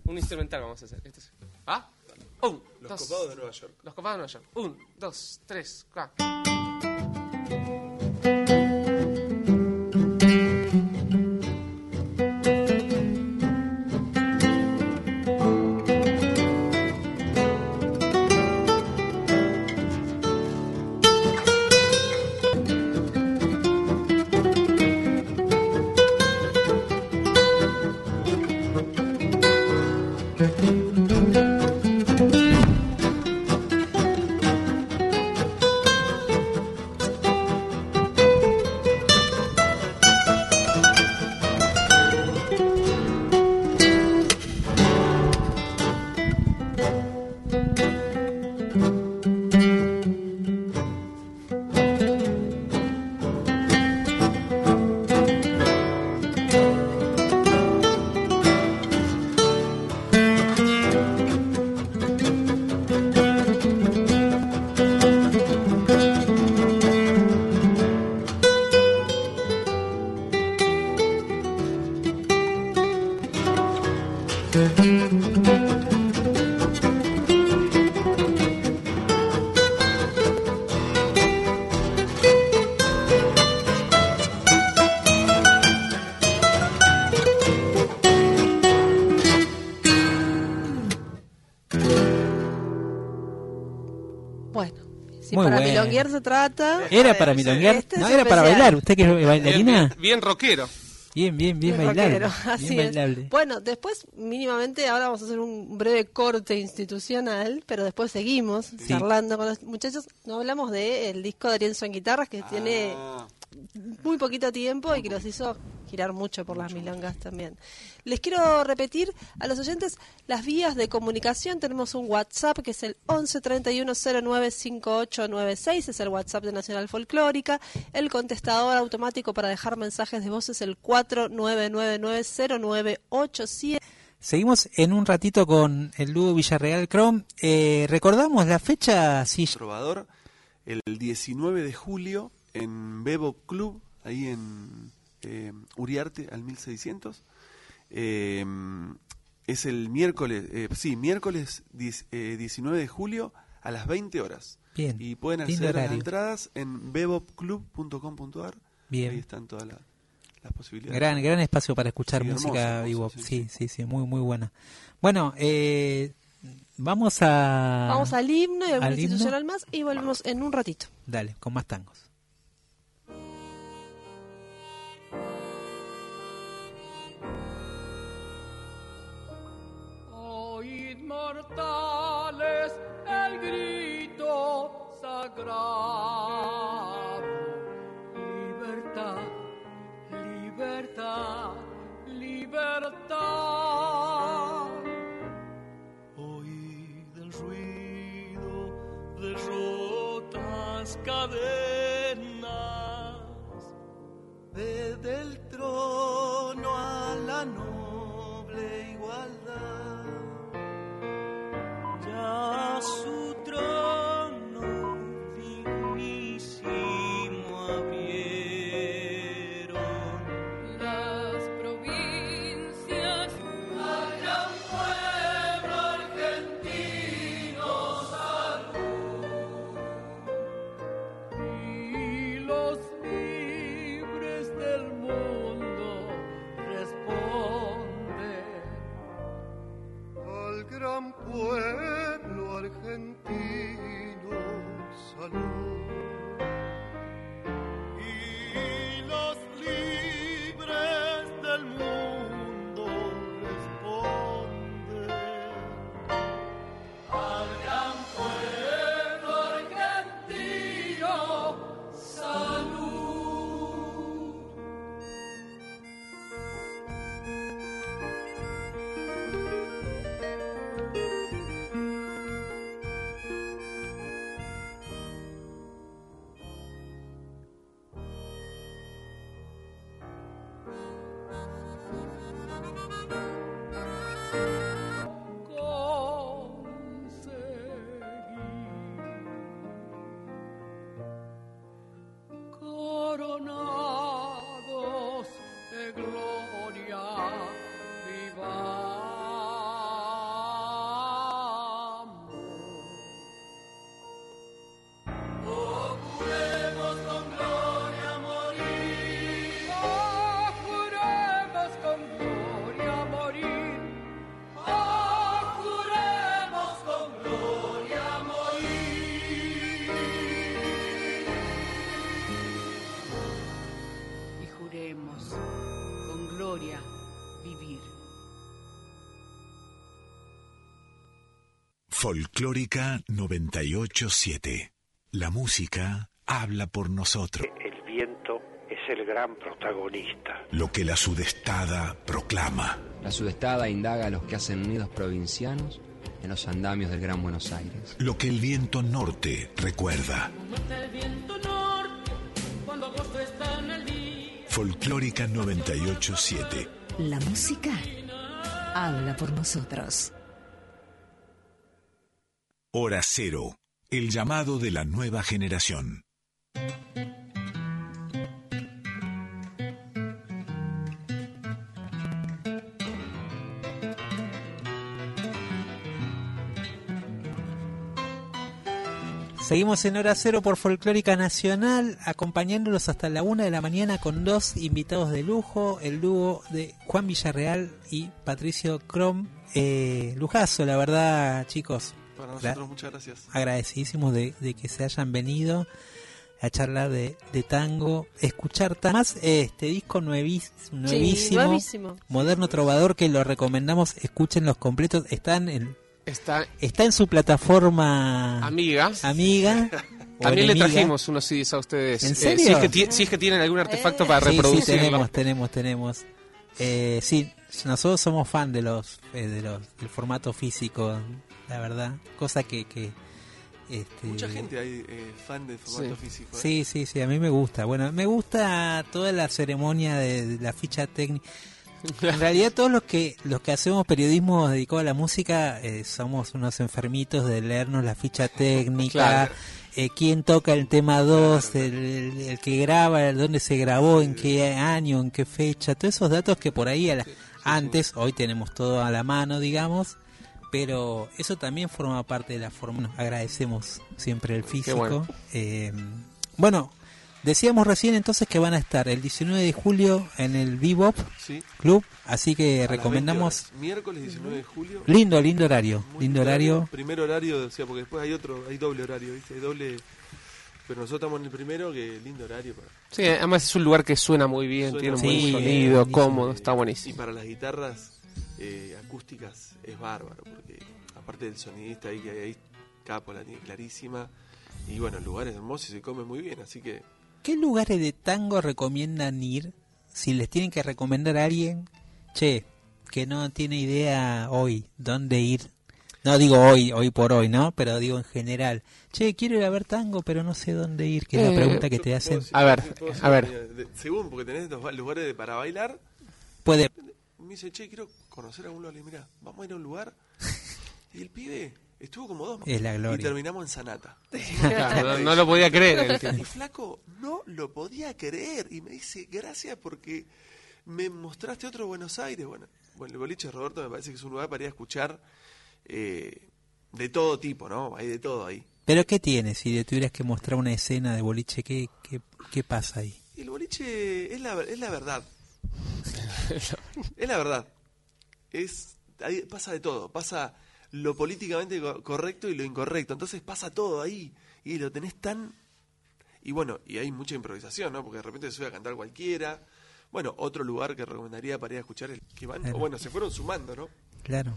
Un instrumental vamos a hacer. Este es- ¿Ah? Un, Los dos. copados de Nueva York. Los copados de Nueva York. Un, dos, tres, cuatro. Milonguear se trata... ¿Era para milonguear? Este no, era para bailar. ¿Usted que es bailarina? bien, bien rockero. Bien, bien, bien bailable. así Bien es. Bueno, después mínimamente ahora vamos a hacer un breve corte institucional, pero después seguimos charlando con los muchachos. No hablamos de el disco de Arienzo en guitarras que tiene Ah, muy poquito tiempo y que los hizo girar mucho por las milongas también. Les quiero repetir a los oyentes las vías de comunicación. Tenemos un WhatsApp que es el 11 31 09 5896, es el WhatsApp de Nacional Folclórica. El contestador automático para dejar mensajes de voz es el 49990987. Seguimos en un ratito con el dúo Villarreal Chrome. Eh, recordamos la fecha, sí, Trovador, el 19 de julio en Bebo Club, ahí en eh, Uriarte al 1600. Eh, es el miércoles, eh, sí, miércoles 10, eh, 19 de julio a las 20 horas. Bien, Y pueden acceder a las entradas en bebopclub.com.ar. Bien. Ahí están todas la- las posibilidades. Gran, gran espacio para escuchar Sí, música hermoso, sí, sí, sí, sí, muy, muy buena. Bueno, eh, vamos a... Vamos al himno y ¿Al himno? institucional más y volvemos en un ratito. Dale, con más tangos. Mortales el grito sagrado. Folclórica 987. La música habla por nosotros. El viento es el gran protagonista. Lo que la sudestada proclama. La sudestada indaga a los que hacen nidos provincianos en los andamios del Gran Buenos Aires. Lo que el viento norte recuerda. Folclórica 987. La música habla por nosotros. Hora cero. El llamado de la nueva generación. Seguimos en hora cero por Folclórica Nacional, acompañándolos hasta la una de la mañana con dos invitados de lujo, el dúo de Juan Villarreal y Patricio Crom. Eh, lujazo, la verdad, chicos. Para nosotros, muchas gracias. agradecidísimos de, de que se hayan venido a charlar de, de tango, escuchar más este disco nuevis- nuevísimo, nuevísimo. moderno trovador que lo recomendamos, escuchen los completos, están en, Está está en su plataforma amiga. amiga. También le trajimos unos CDs a ustedes. ¿En Eh, serio? si, es que ti- si es que tienen algún artefacto para Sí, sí, reproducirlo. tenemos, tenemos, tenemos. Eh, sí, nosotros somos fan de los, eh, de los, del formato físico, la verdad, cosa que, que este, Mucha gente hay eh, fan del formato Sí. físico. ¿eh? Sí, sí, sí, a mí me gusta. Bueno, me gusta toda la ceremonia de, de la ficha técnica. En realidad todos los que los que hacemos periodismo dedicado a la música eh, somos unos enfermitos de leernos la ficha técnica, Claro. eh, quién toca el tema 2, el, el- el que graba, el dónde se grabó, en qué año, en qué fecha, todos esos datos que por ahí a la- antes, hoy tenemos todo a la mano, digamos, pero eso también forma parte de la forma. Bueno, agradecemos siempre el físico. bueno. Eh, bueno, decíamos recién entonces que van a estar el 19 de julio en el Bebop Sí. Club, así que A las 20 recomendamos. horas. Miércoles 19 de julio. Lindo, lindo horario, Muy lindo horario. Primer horario, o sea, porque después hay otro, hay doble horario, ¿viste? Hay doble. Pero nosotros estamos en el primero, que lindo horario. Para... Sí, además es un lugar que suena muy bien, Suena tiene un muy buen bien, sonido, cómodo, está Y buenísimo. para las guitarras eh, acústicas es bárbaro, porque aparte del sonidista ahí que hay ahí, capo, la tiene clarísima. Y bueno, el lugar es hermoso y se come muy bien, así que ¿Qué lugares de tango recomiendan ir? Si les tienen que recomendar a alguien, che, que no tiene idea hoy dónde ir. No digo hoy, hoy por hoy, ¿no? Pero digo en general. Che, quiero ir a ver tango, pero no sé dónde ir, que es Eh, la pregunta que te hacen. decir- A ver, a ver. según, porque tenés dos lugares de- para bailar, Puede, me dice, che, quiero conocer algún lugar. Le digo, mira, vamos a ir a un lugar. Y el pibe estuvo como dos Es la gloria. Y terminamos en Sanata. No, no lo podía creer. el. Y flaco no lo podía creer. Y me dice, gracias porque me mostraste otro Buenos Aires. Bueno, bueno el boliche de Roberto me parece que es un lugar para ir a escuchar eh, de todo tipo, ¿no? Hay de todo ahí. pero ¿qué tiene? Si le tuvieras que mostrar una escena de boliche, ¿qué, qué, qué pasa ahí? El boliche es la, es la verdad. es la verdad. Es, ahí pasa de todo. Pasa lo políticamente co- correcto y lo incorrecto. Entonces pasa todo ahí. Y lo tenés tan... Y bueno, y hay mucha improvisación, ¿no? Porque de repente se sube a cantar cualquiera. Bueno, otro lugar que recomendaría para ir a escuchar es que van... Claro. o bueno, se fueron sumando, ¿no? Claro.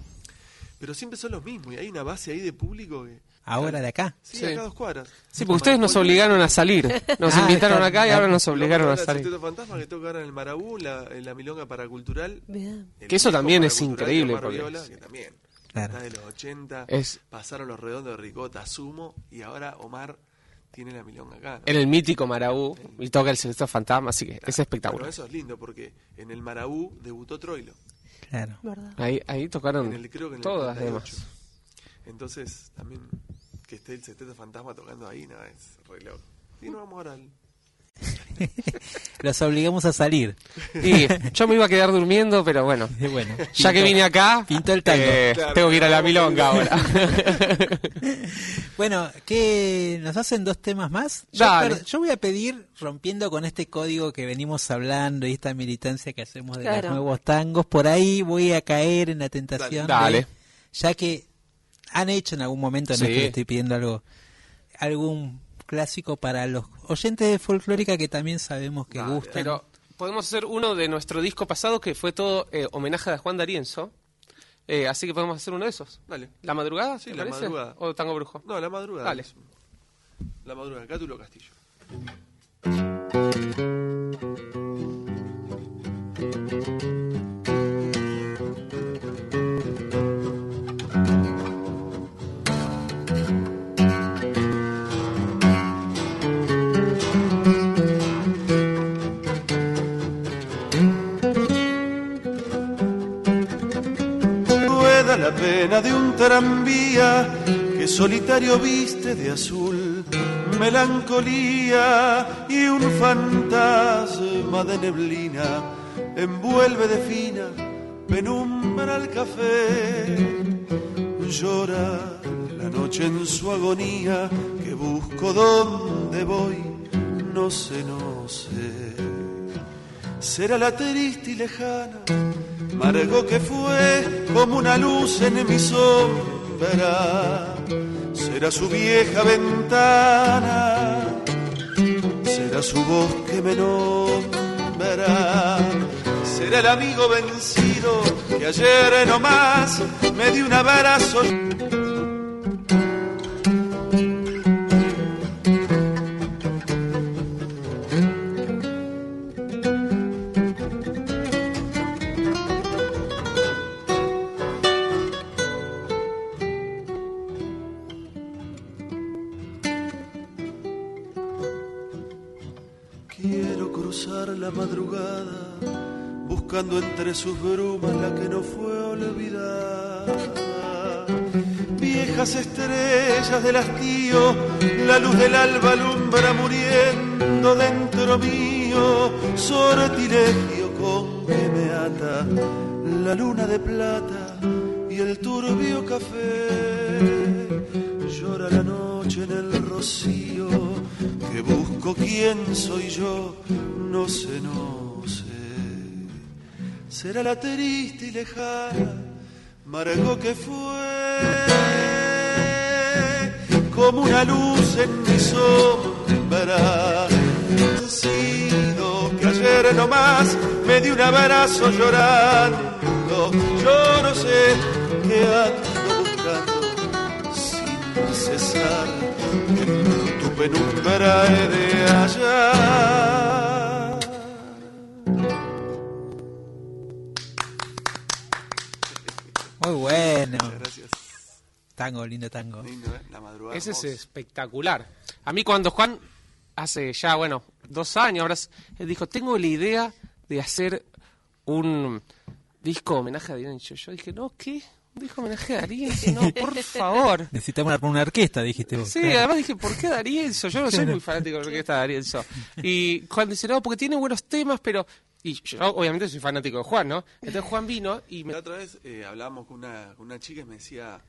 Pero siempre son los mismos. Y hay una base ahí de público que... Ahora de acá. Sí, Sí. acá a dos cuadras. Sí, porque ustedes nos obligaron a salir. Nos Ah, invitaron acá y ahora nos obligaron a salir. Sexteto Fantasma que toca ahora en el Marabú, la, en la Milonga Paracultural. Bien. El Que eso también es increíble, Viola, es- que también Claro. de los 80, Es- pasaron los redondos de Ricota, Sumo, y ahora Omar tiene la milonga acá. ¿no? En el mítico Marabú y toca el Celeste Fantasma, así que es Bueno, espectacular. eso es lindo porque en el Marabú debutó Troilo. Claro. ¿Verdad? Ahí, ahí tocaron En el, creo que en el todas 38. Entonces, también que esté el Sexteto Fantasma tocando ahí, no, es re loco. Y no vamos ahora al... Los obligamos a salir. Y yo me iba a quedar durmiendo, pero bueno, bueno, ya que vine acá, pintó el tango. eh, Claro, tengo que ir a la milonga ahora. Bueno, ¿qué nos hacen dos temas más? Yo, yo voy a pedir, rompiendo con este código que venimos hablando y esta militancia que hacemos de Claro. los nuevos tangos, por ahí voy a caer en la tentación Dale. de- ya que han hecho en algún momento, no Sí. es que le estoy pidiendo algo, algún clásico para los oyentes de folclórica que también sabemos que gustan. Pero podemos hacer uno de nuestro disco pasado que fue todo eh, homenaje a Juan D'Arienzo. Eh, así que podemos hacer uno de esos. Dale. ¿La madrugada? Sí, ¿te la parece? madrugada. ¿O Tango Brujo? No, la madrugada. Dale. La madrugada, Cátulo Castillo. La pena de un tranvía que solitario viste de azul, melancolía y un fantasma de neblina envuelve de fina penumbra al café. Llora la noche en su agonía que busco dónde voy, no sé, no sé. Será la triste y lejana Margo que fue como una luz en mi sombra. Será su vieja ventana, será su voz que me nombra. Será el amigo vencido que ayer nomás me dio un abrazo. Entre sus brumas la que no fue olvidada. Viejas estrellas del hastío, la luz del alba alumbra muriendo dentro mío, sortilegio con que me ata la luna de plata y el turbio café. Llora la noche en el rocío, que busco quién soy yo, no sé, no. Será la triste y lejana, Margo que fue como una luz en mi sombra. Sido que ayer nomás me di un abrazo llorando. Yo no sé qué ando buscando sin cesar en tu penumbra de hallar. Muy bueno. Muchas gracias. Tango, lindo tango. Lindo, ¿eh? La madrugada. Ese es espectacular. A mí cuando Juan, hace ya, bueno, dos años, ahora él dijo, tengo la idea de hacer un disco homenaje a D'Arienzo. Yo dije, no, ¿qué? ¿Un disco homenaje a D'Arienzo? No, por favor. Necesitamos armar una orquesta, dijiste vos. Sí, Claro. además dije, ¿por qué D'Arienzo? Yo no soy muy fanático de la orquesta de D'Arienzo. Y Juan dice, no, porque tiene buenos temas, pero... Y yo obviamente soy fanático de Juan, ¿no? Entonces Juan vino y me... La otra vez eh, hablábamos con una, una chica y me decía,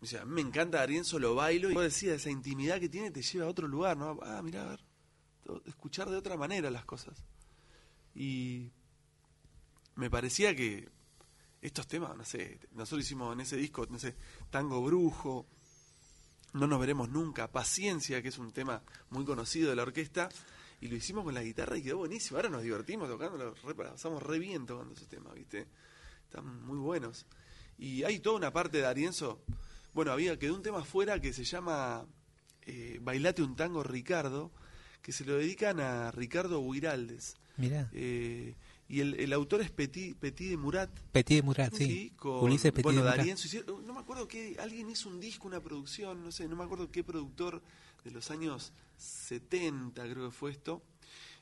me decía, me encanta Arienzo, lo bailo. Y vos decías, esa intimidad que tiene te lleva a otro lugar, ¿no? Ah, mirá, a ver, escuchar de otra manera las cosas. Y me parecía que estos temas, no sé, nosotros hicimos en ese disco, no sé, Tango Brujo, No nos veremos nunca, Paciencia, que es un tema muy conocido de la orquesta, y lo hicimos con la guitarra y quedó buenísimo. Ahora nos divertimos tocándolo, re, pasamos re bien tocando esos temas, ¿viste? Están muy buenos. Y hay toda una parte de Arienzo, bueno, había quedó un tema fuera que se llama eh, Bailate un tango Ricardo, que se lo dedican a Ricardo Huiraldes. Mirá. Eh, y el, el autor es Petit, Petit de Murat. Petit de Murat, sí. Sí, con, Ulises Petit bueno, de Murat. Hicieron- no me acuerdo que alguien hizo un disco, una producción, no sé, no me acuerdo qué productor de los años 70 creo que fue esto,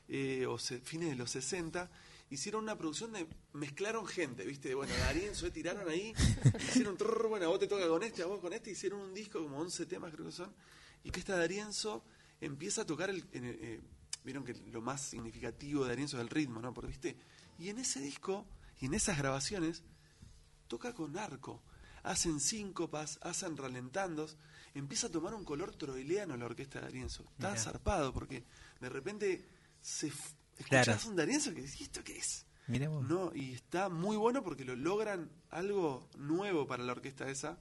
eh, o fines de los 60, hicieron una producción de, mezclaron gente, viste, bueno, D'Arienzo, eh, tiraron ahí, hicieron, trrr, bueno, a vos te toca con este, a vos con este, hicieron un disco, como 11 temas creo que son, y que esta D'Arienzo empieza a tocar eh, Vieron que lo más significativo de Arienzo es el ritmo, ¿no? Porque, ¿viste? Y en ese disco, y en esas grabaciones, toca con arco, hacen síncopas, hacen ralentandos, empieza a tomar un color troileano la orquesta de Arienzo. Está Mirá. zarpado porque de repente se f- Claro. un D'Arienzo que decís, ¿esto qué es? Mirá vos. No, y está muy bueno porque lo logran algo nuevo para la orquesta esa,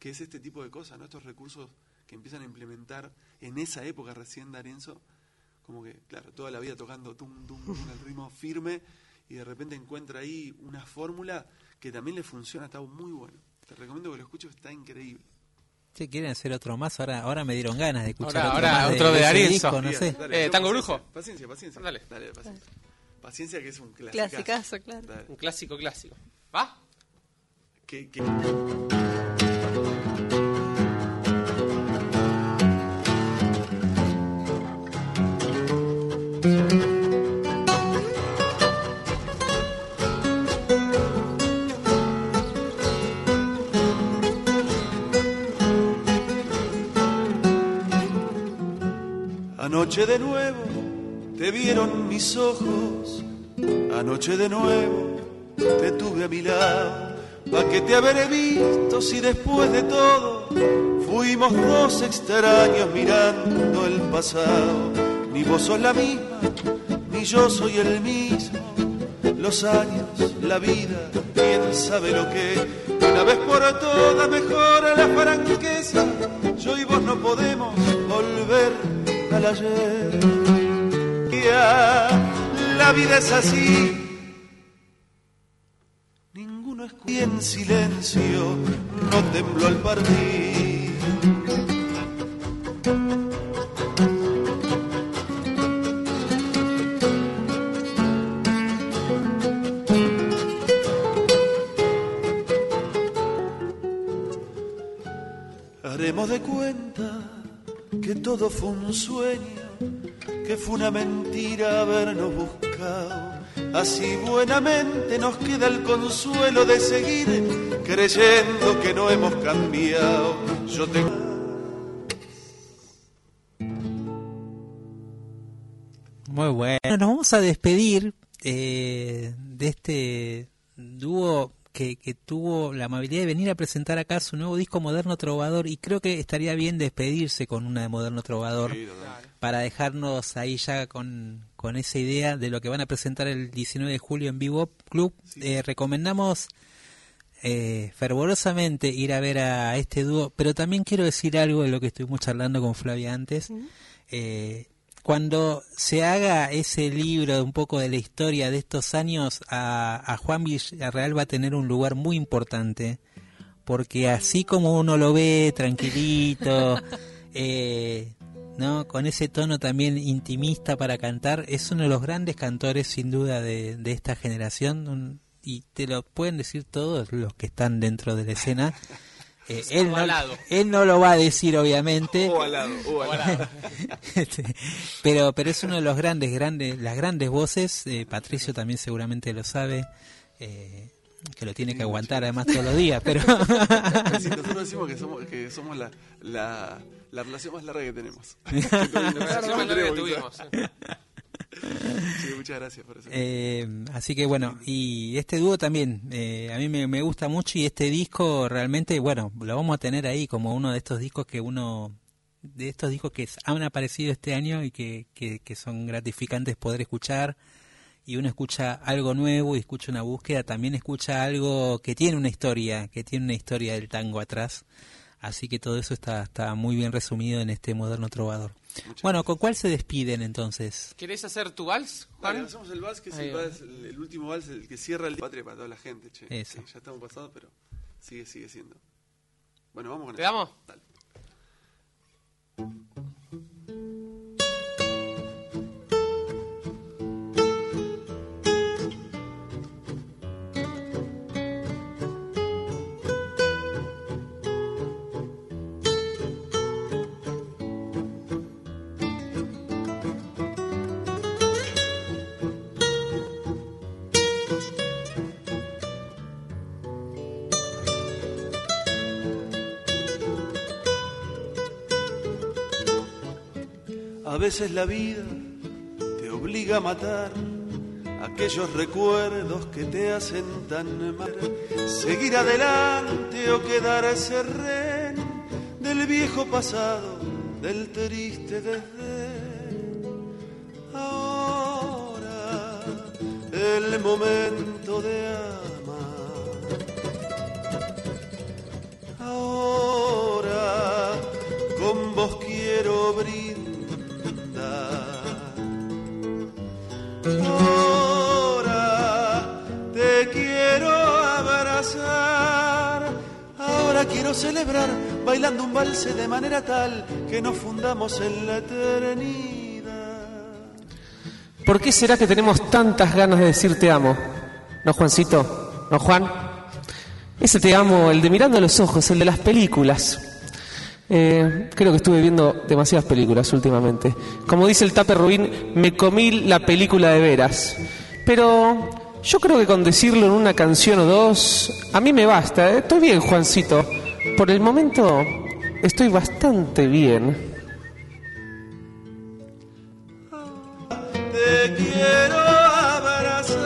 que es este tipo de cosas, ¿no? Estos recursos que empiezan a implementar en esa época recién D'Arienzo, Como que, claro, toda la vida tocando tum, tum, tum, el ritmo firme y de repente encuentra ahí una fórmula que también le funciona, está muy bueno. Te recomiendo que lo escuches, está increíble. Che, quieren hacer otro más, ahora ahora me dieron ganas de escuchar Ahora- otro, ahora más otro de disco, no sé. dale, Eh, ¿Tango paciencia, Brujo? Paciencia, paciencia. Dale. Dale, paciencia. Paciencia que es un clásico. Clasicazo, claro. Un clásico clásico. ¿Va? Que, que- Anoche de nuevo te vieron mis ojos, anoche de nuevo te tuve a mi lado. ¿Pa' que te habré visto si después de todo fuimos dos extraños mirando el pasado? Ni vos sos la misma, ni yo soy el mismo. Los años, la vida, quién sabe lo que. Una vez por todas mejora la franqueza. Yo y vos no podemos volver al la vida es así. Ninguno escuchó y en silencio no tembló al partir. Todo fue un sueño, que fue una mentira habernos buscado. Así buenamente nos queda el consuelo de seguir creyendo que no hemos cambiado. Yo tengo Muy bueno. Nos vamos a despedir eh, de este dúo que, que tuvo la amabilidad de venir a presentar acá su nuevo disco Moderno Trovador y creo que estaría bien despedirse con una de Moderno Trovador para dejarnos ahí ya con, con esa idea de lo que van a presentar el 19 de julio en Vivo Club. Eh, recomendamos eh, fervorosamente ir a ver a este dúo, pero también quiero decir algo de lo que estuvimos charlando con Flavia antes. Eh, cuando se haga ese libro de un poco de la historia de estos años, a, a Juan Villarreal va a tener un lugar muy importante, porque así como uno lo ve tranquilito, eh, ¿no? con ese tono también intimista para cantar, es uno de los grandes cantores sin duda de, de esta generación, un- y te lo pueden decir todos los que están dentro de la escena. Eh, él, no, Ovalado. él no lo va a decir, obviamente. o al lado, o al lado. Este, pero pero es uno de los grandes grandes las grandes voces eh, Patricio también seguramente lo sabe eh, que lo tiene que aguantar además todos los días pero nosotros decimos que somos, que somos la, la, la relación más larga que tenemos. La relación más larga que tuvimos. Sí, muchas gracias por eso. Eh, así que bueno y este dúo también eh, a mí me, gusta mucho y este disco realmente bueno lo vamos a tener ahí como uno de estos discos que uno de estos discos que han aparecido este año y que, que son gratificantes poder escuchar y uno escucha algo nuevo y escucha una búsqueda, también escucha algo que tiene una historia, que tiene una historia del tango atrás. Así que todo eso está, está muy bien resumido en este moderno trovador. bueno, ¿con cuál se despiden entonces? ¿Querés hacer tu vals, Vale, Juan? hacemos el vals, que es el, va. vals, el, el último vals, el que cierra el patria para toda la gente, che. Eso. Sí, ya estamos pasados, pero sigue, sigue siendo. Bueno, vamos con ¿Te eso. damos? Dale. Veces la vida te obliga a matar aquellos recuerdos que te hacen tan mal. Seguir adelante o quedarse rehén del viejo pasado, del triste desdén. Ahora el momento de celebrar bailando un valse de manera tal que nos fundamos en la eternidad. ¿Por qué será que tenemos tantas ganas de decir te amo? ¿No, Juancito? ¿No, Juan? Ese te amo, el de mirando los ojos, el de las películas. Eh, creo que estuve viendo demasiadas películas últimamente. Como dice el Tape Rubín, me comí la película de veras. Pero yo creo que con decirlo en una canción o dos, a mí me basta. ¿eh? Estoy bien, Juancito. Por el momento, estoy bastante bien. Te quiero abrazar,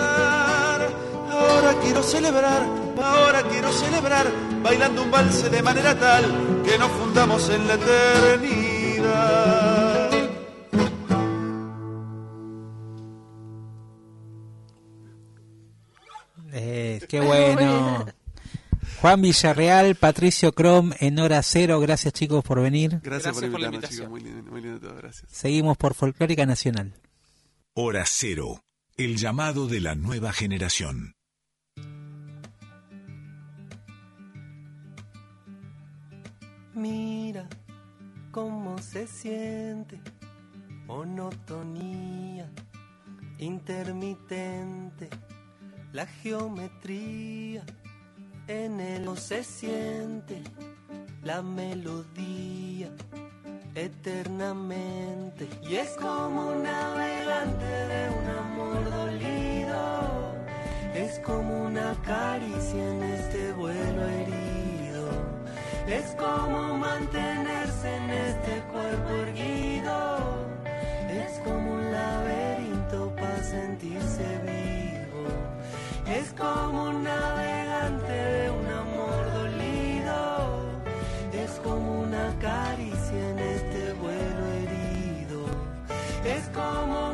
ahora quiero celebrar, ahora quiero celebrar, bailando un valse de manera tal que nos fundamos en la eternidad. Eh, qué bueno. Juan Villarreal, Patricio Crom en hora cero. Gracias chicos por venir. Gracias, Gracias por por la invitarnos, invitación. chicos. Muy lindo, muy lindo todo, gracias. Seguimos por Folclórica Nacional. Hora Cero, el llamado de la nueva generación. Mira cómo se siente monotonía intermitente, la geometría en él no se siente la melodía eternamente. Y es como un navegante de un amor dolido. Es como una caricia en este vuelo herido. Es como mantenerse en este cuerpo erguido. Es como un laberinto para sentirse vivo. Es como un navegante como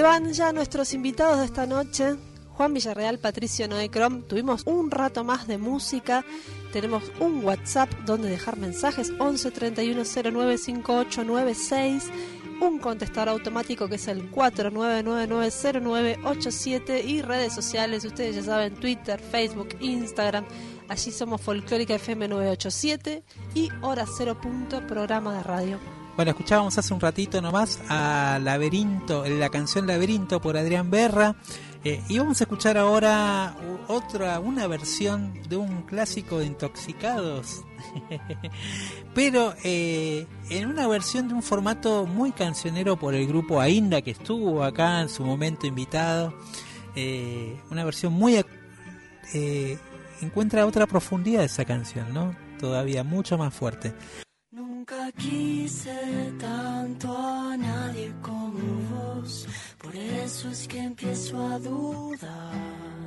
Se van ya nuestros invitados de esta noche. Juan Villarreal, Patricio Noé Crom. Tuvimos un rato más de música. Tenemos un WhatsApp donde dejar mensajes 11 31 09 5896. Un contestador automático que es el 49990987 y redes sociales, ustedes ya saben, Twitter, Facebook, Instagram. Allí somos Folclórica FM 987 y Hora Cero programa de radio. Bueno, escuchábamos hace un ratito nomás a Laberinto, la canción Laberinto por Adrián Berra. Eh, y vamos a escuchar ahora otra, una versión de un clásico de Intoxicados. Pero eh, en una versión de un formato muy cancionero por el grupo Ainda que estuvo acá en su momento invitado. Eh, una versión muy... eh, encuentra otra profundidad esa canción, ¿no? Todavía mucho más fuerte. Nunca quise tanto a nadie como vos, por eso es que empiezo a dudar.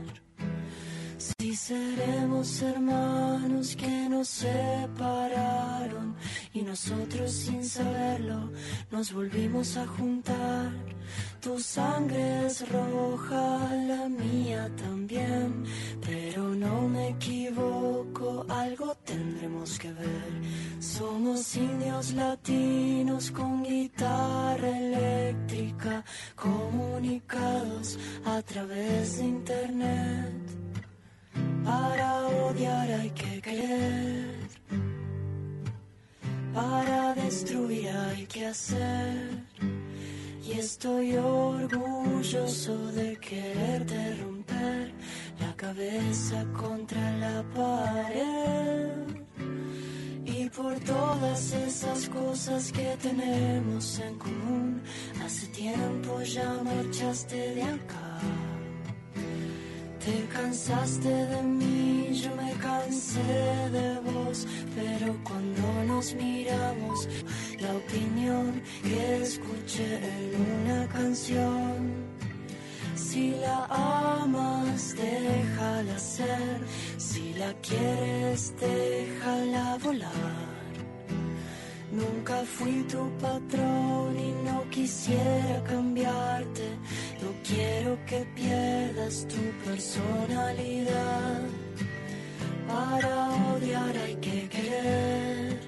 Si seremos hermanos que nos separaron y nosotros sin saberlo nos volvimos a juntar. Tu sangre es roja, la mía también, pero no me equivoco, algo tendremos que ver. Somos indios latinos con guitarra eléctrica, comunicados a través de internet. Para odiar hay que querer. Para que hacer. Y estoy orgulloso de quererte romper la cabeza contra la pared. Y por todas esas cosas que tenemos en común, hace tiempo ya marchaste de acá. Te cansaste de mí, yo me cansé de vos, pero cuando nos miramos, la opinión que escuché en una canción. Si la amas, déjala ser, si la quieres, déjala volar. Nunca fui tu patrón y no quisiera cambiarte. No quiero que pierdas tu personalidad. Para odiar hay que querer.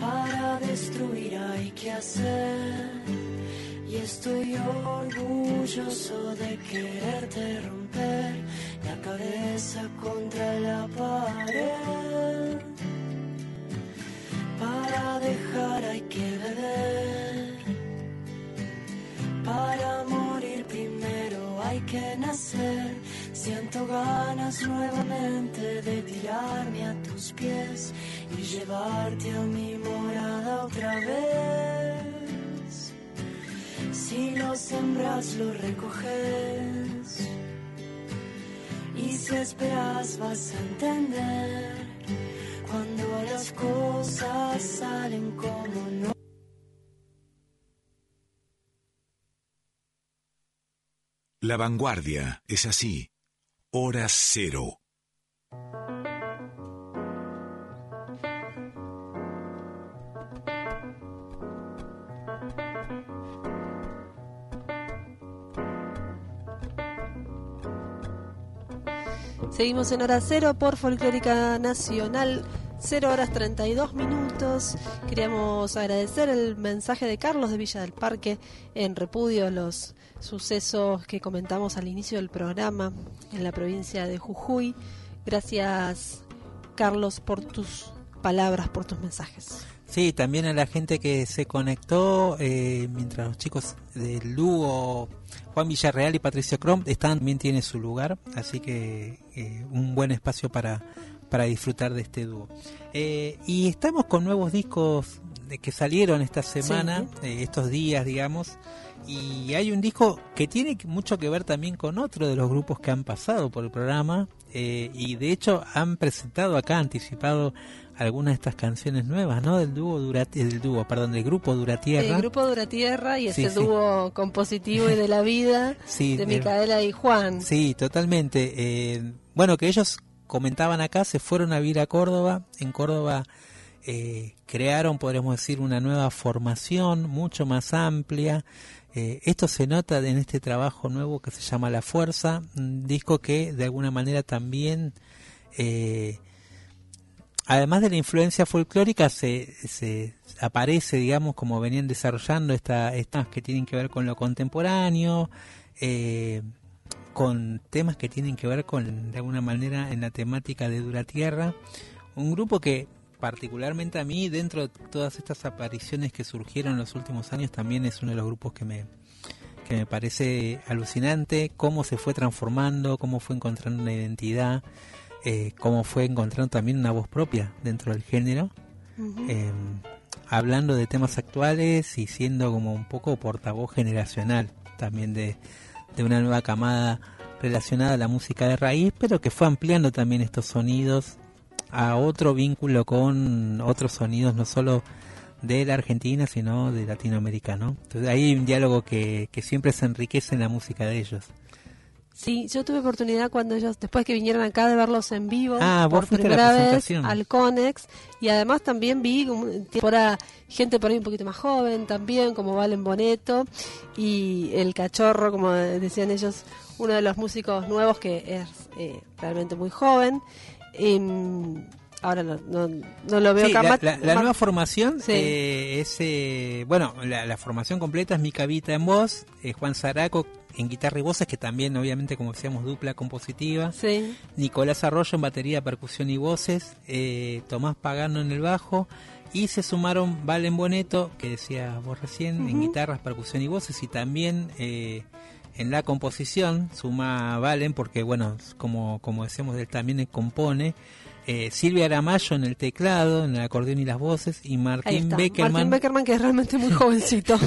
Para destruir hay que hacer. Y estoy orgulloso de quererte romper la cabeza contra la pared. Para dejar hay que beber. Para morir primero hay que nacer. Siento ganas nuevamente de tirarme a tus pies y llevarte a mi morada otra vez. Si lo sembras, lo recoges. Y si esperas, vas a entender cuando las cosas salen como no. La vanguardia es así. Hora cero. Seguimos en hora cero por Folclórica Nacional, 0 horas 32 minutos. Queríamos agradecer el mensaje de Carlos de Villa del Parque en repudio a los sucesos que comentamos al inicio del programa en la provincia de Jujuy. Gracias, Carlos, por tus palabras, por tus mensajes. Sí, también a la gente que se conectó eh, mientras los chicos del dúo Juan Villarreal y Patricio Crom están, también tiene su lugar, así que eh, un buen espacio para, para disfrutar de este dúo. Eh, y estamos con nuevos discos de que salieron esta semana, eh, estos días, digamos, y hay un disco que tiene mucho que ver también con otro de los grupos que han pasado por el programa, eh, y de hecho han presentado acá, anticipado algunas de estas canciones nuevas, ¿no? Del dúo del dúo, perdón, del grupo Duratierra. El grupo Duratierra y Sí, ese sí. dúo compositivo y de la vida Sí, de Micaela y Juan. Sí, totalmente. Eh, bueno, que ellos comentaban acá, se fueron a vivir a Córdoba. En Córdoba eh, crearon, podríamos decir, una nueva formación mucho más amplia. Eh, esto se nota en este trabajo nuevo que se llama La Fuerza, un disco que de alguna manera también, eh, además de la influencia folclórica, se, se aparece, digamos, como venían desarrollando esta- estas que tienen que ver con lo contemporáneo, eh, con temas que tienen que ver con, de alguna manera, en la temática de Dura Tierra. Un grupo que, particularmente a mí, dentro de todas estas apariciones que surgieron en los últimos años, también es uno de los grupos que me, que me parece alucinante, cómo se fue transformando, cómo fue encontrando una identidad, eh, cómo fue encontrando también una voz propia dentro del género. Eh, hablando de temas actuales y siendo como un poco portavoz generacional también de, de una nueva camada relacionada a la música de raíz, pero que fue ampliando también estos sonidos a otro vínculo con otros sonidos, no solo de la Argentina, sino de Latinoamérica, ¿no? Entonces hay un diálogo que, que siempre se enriquece en la música de ellos. Sí, yo tuve oportunidad cuando ellos, después que vinieron acá, de verlos en vivo Ah, por a primera vez al Conex y además también vi tiempo ahora gente por ahí un poquito más joven también, como Valen Boneto y el Cachorro, como decían ellos, uno de los músicos nuevos que es eh, realmente muy joven. Em, ahora no, no, no lo veo Sí, acá. la, nueva formación Sí. eh, es, eh, bueno, la, la formación completa es Mica Vita en voz, eh, Juan Zaraco en guitarra y voces, que también obviamente como decíamos dupla compositiva, Sí. Nicolás Arroyo en batería, percusión y voces, eh, Tomás Pagano en el bajo Y se sumaron Valen Boneto, que decía vos recién, en guitarras, percusión y voces, y también eh, en la composición suma Valen, porque bueno, como, como decíamos, él también compone. Eh, Silvia Aramayo en el teclado, en el acordeón y las voces, y Martín. Beckerman, Martín Beckerman, que es realmente muy jovencito.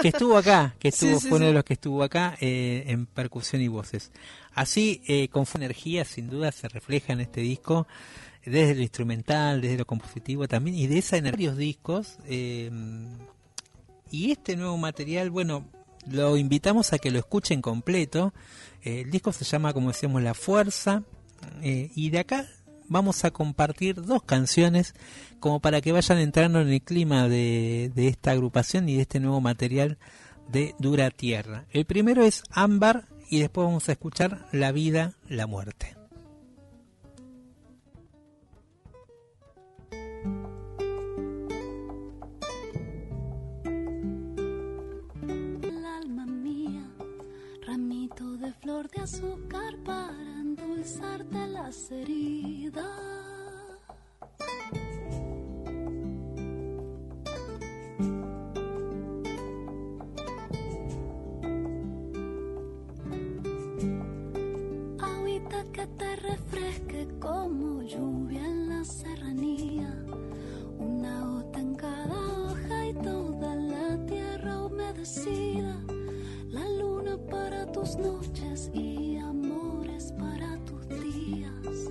que estuvo acá, que estuvo, sí, fue uno sí. de los que estuvo acá eh, en percusión y voces. Así, eh, con energía, sin duda, se refleja en este disco, desde lo instrumental, desde lo compositivo también, y de esa en varios discos. eh, y este nuevo material, bueno, lo invitamos a que lo escuchen completo. Eh, el disco se llama, como decíamos, La Fuerza, eh, y de acá vamos a compartir dos canciones como para que vayan entrando en el clima de, esta agrupación y de este nuevo material de Dura Tierra. El primero es Ámbar y después vamos a escuchar La vida, la muerte. El alma mía, ramito de flor de azúcar para endulzarte las heridas. Que te refresque como lluvia en la serranía. Una gota en cada hoja y toda la tierra humedecida. La luna para tus noches y amores para tus días.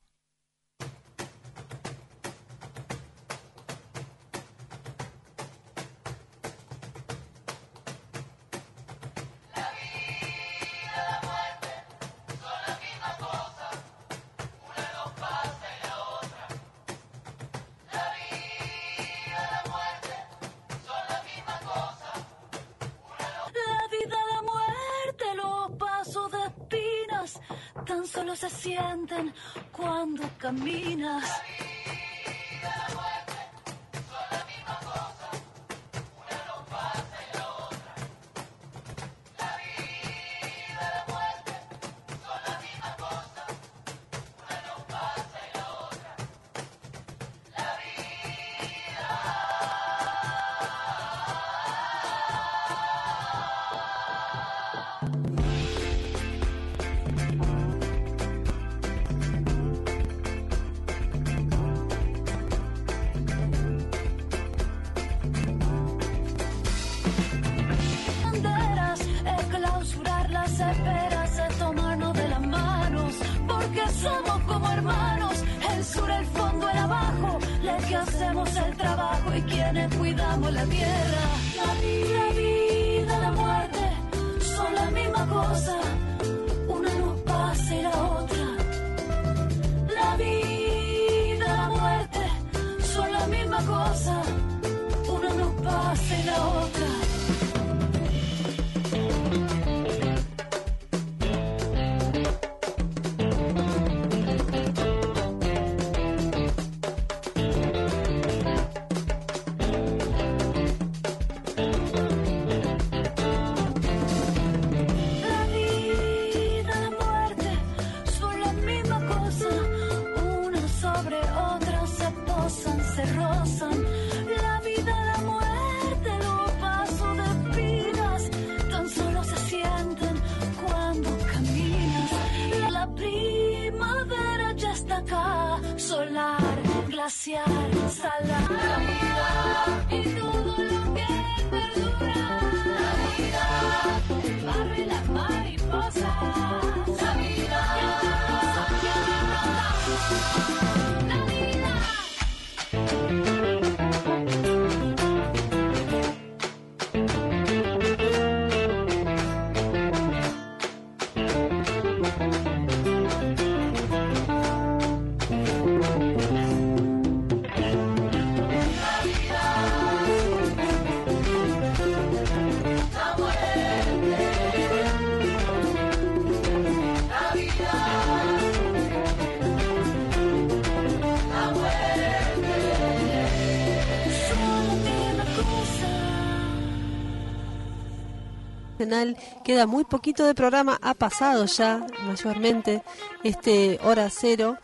Queda muy poquito de programa, ha pasado ya mayormente este hora cero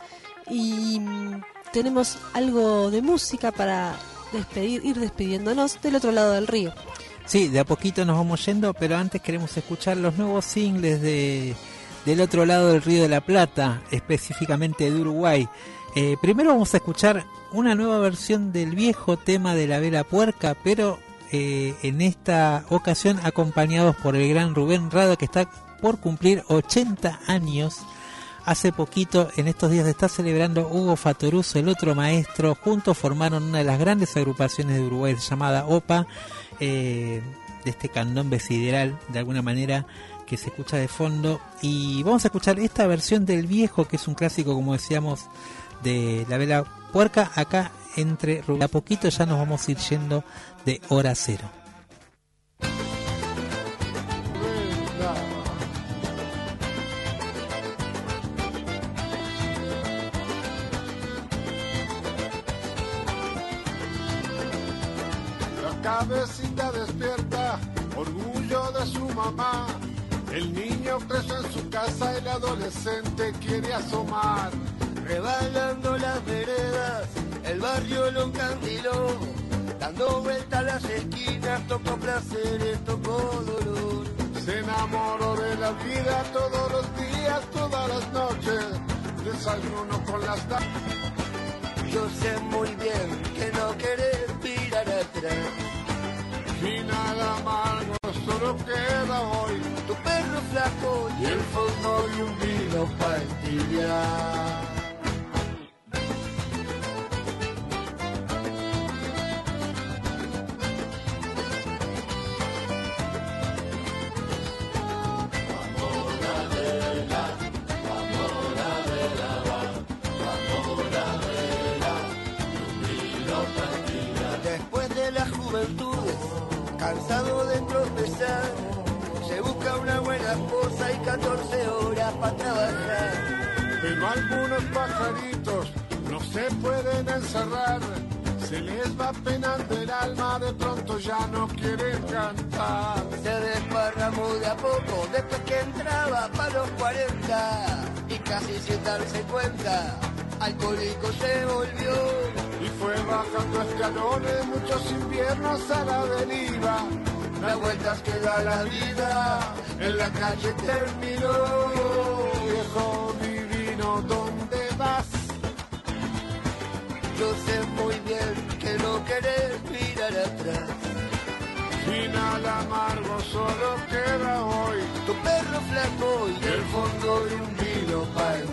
y mm, tenemos algo de música para despedir, ir despidiéndonos del otro lado del río. Sí, de a poquito nos vamos yendo, pero antes queremos escuchar los nuevos singles de del otro lado del Río de la Plata, específicamente de Uruguay. Eh, primero vamos a escuchar una nueva versión del viejo tema de la vela puerca, pero eh, en esta ocasión acompañados por el gran Rubén Rada que está por cumplir 80 años. Hace poquito, en estos días, está celebrando Hugo Fatoruso, el otro maestro. Juntos formaron una de las grandes agrupaciones de Uruguay llamada OPA, eh, de este candombe sideral, de alguna manera, que se escucha de fondo. Y vamos a escuchar esta versión del viejo, que es un clásico, como decíamos, de la vela puerca. Acá, entre a poquito, ya nos vamos a ir yendo de hora cero. La cabecita despierta, orgullo de su mamá. El niño crece en su casa, el adolescente quiere asomar. Rebalando las veredas, el barrio lo encandiló. Dando vueltas las esquinas, tocó placeres, tocó dolor. Se enamoró de la vida todos los días, todas las noches. Desayuno con las. Yo sé muy bien que no querés mirar atrás. Y nada amargo solo queda hoy. Tu perro flaco y el fondo de un vino pastillar. Cansado de tropezar, se busca una buena esposa y 14 horas para trabajar. pero algunos pajaritos no se pueden encerrar. Se les va penando el alma, de pronto ya no quieren cantar. Se desparramó de a poco después que entraba para los 40 y casi sin darse cuenta, alcohólico se volvió. Fue bajando escalones muchos inviernos a la deriva. Las vueltas que da la vida en la calle terminó. Viejo divino, ¿dónde vas? Yo sé muy bien que no querés mirar atrás. Final amargo solo queda hoy. Tu perro flaco y el fondo de un vino para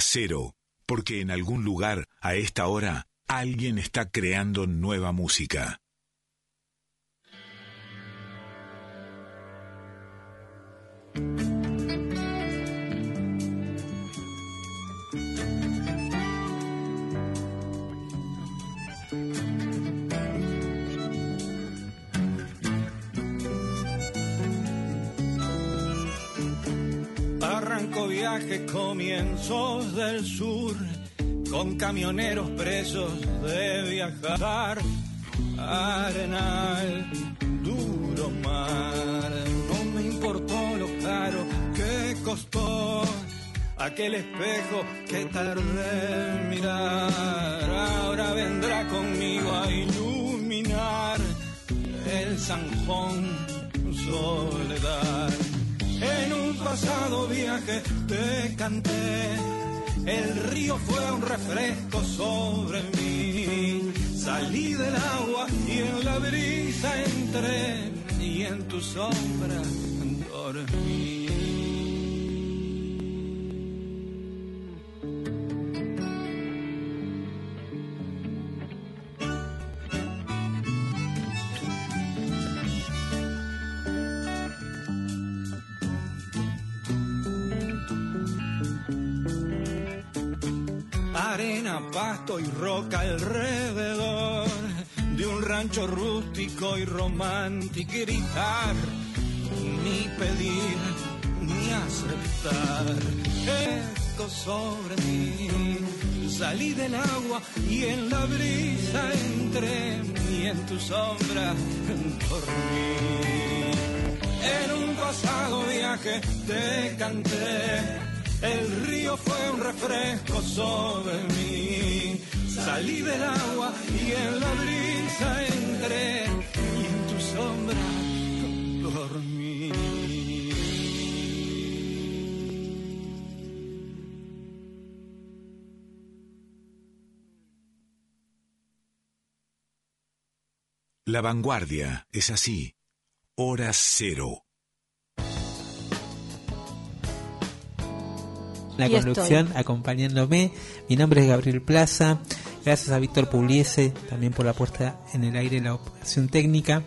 Cero, porque en algún lugar, a esta hora, alguien está creando nueva música. Viaje, comienzos del sur, con camioneros presos de viajar. Arenal, duro mar, no me importó lo caro que costó aquel espejo que tardé en mirar. Ahora vendrá conmigo a iluminar el zanjón viaje te canté, el río fue un refresco sobre mí. Salí del agua y en la brisa entré y en tu sombra dormí. Y roca alrededor de un rancho rústico y romántico gritar, ni pedir, ni aceptar. Esto sobre mí, salí del agua y en la brisa entré y en tu sombra dormí. En un pasado viaje te canté el río fue un refresco sobre mí. Salí del agua y en la brisa entré y en tu sombra dormí. La vanguardia es así. Hora cero. la conducción acompañándome. Mi nombre es Gabriel Plaza. Gracias a Víctor Pugliese también por la puesta en el aire de la operación técnica.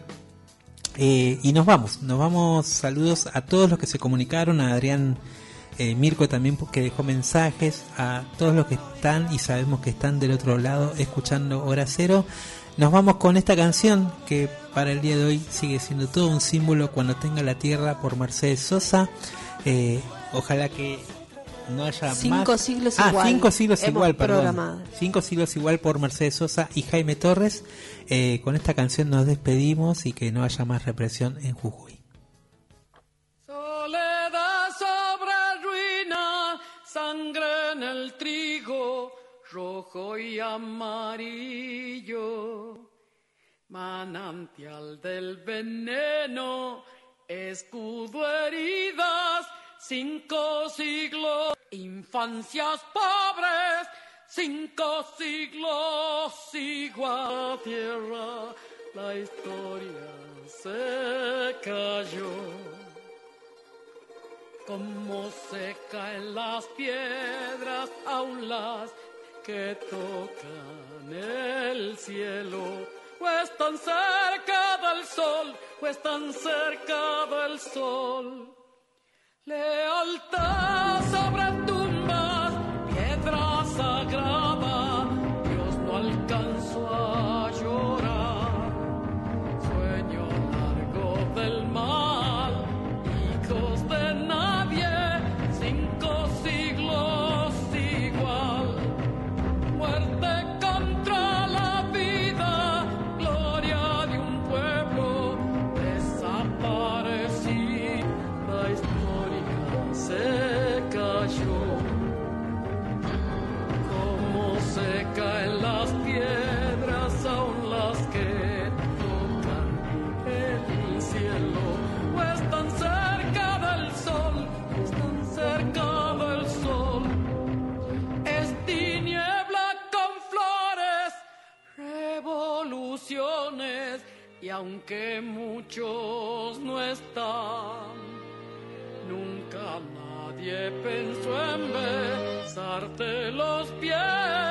Eh, y nos vamos, nos vamos. Saludos a todos los que se comunicaron, a Adrián eh, Mirko también que dejó mensajes, a todos los que están y sabemos que están del otro lado escuchando Hora Cero. Nos vamos con esta canción que para el día de hoy sigue siendo todo un símbolo cuando tenga la tierra por Mercedes Sosa. Eh, ojalá que no haya Cinco más. siglos ah, igual. cinco siglos Hemos igual, perdón. programado. Cinco siglos igual por Mercedes Sosa y Jaime Torres. Eh, con esta canción nos despedimos y que no haya más represión en Jujuy. Soledad sobre ruina, sangre en el trigo, rojo y amarillo. Manantial del veneno, escudo heridas, cinco siglos. Infancias pobres, cinco siglos igual tierra la historia se cayó. Como se caen las piedras, aún las que tocan el cielo, o están cerca del sol, o están cerca del sol. Lealtad sobre tumbas, aunque muchos no están, nunca nadie pensó en besarte los pies.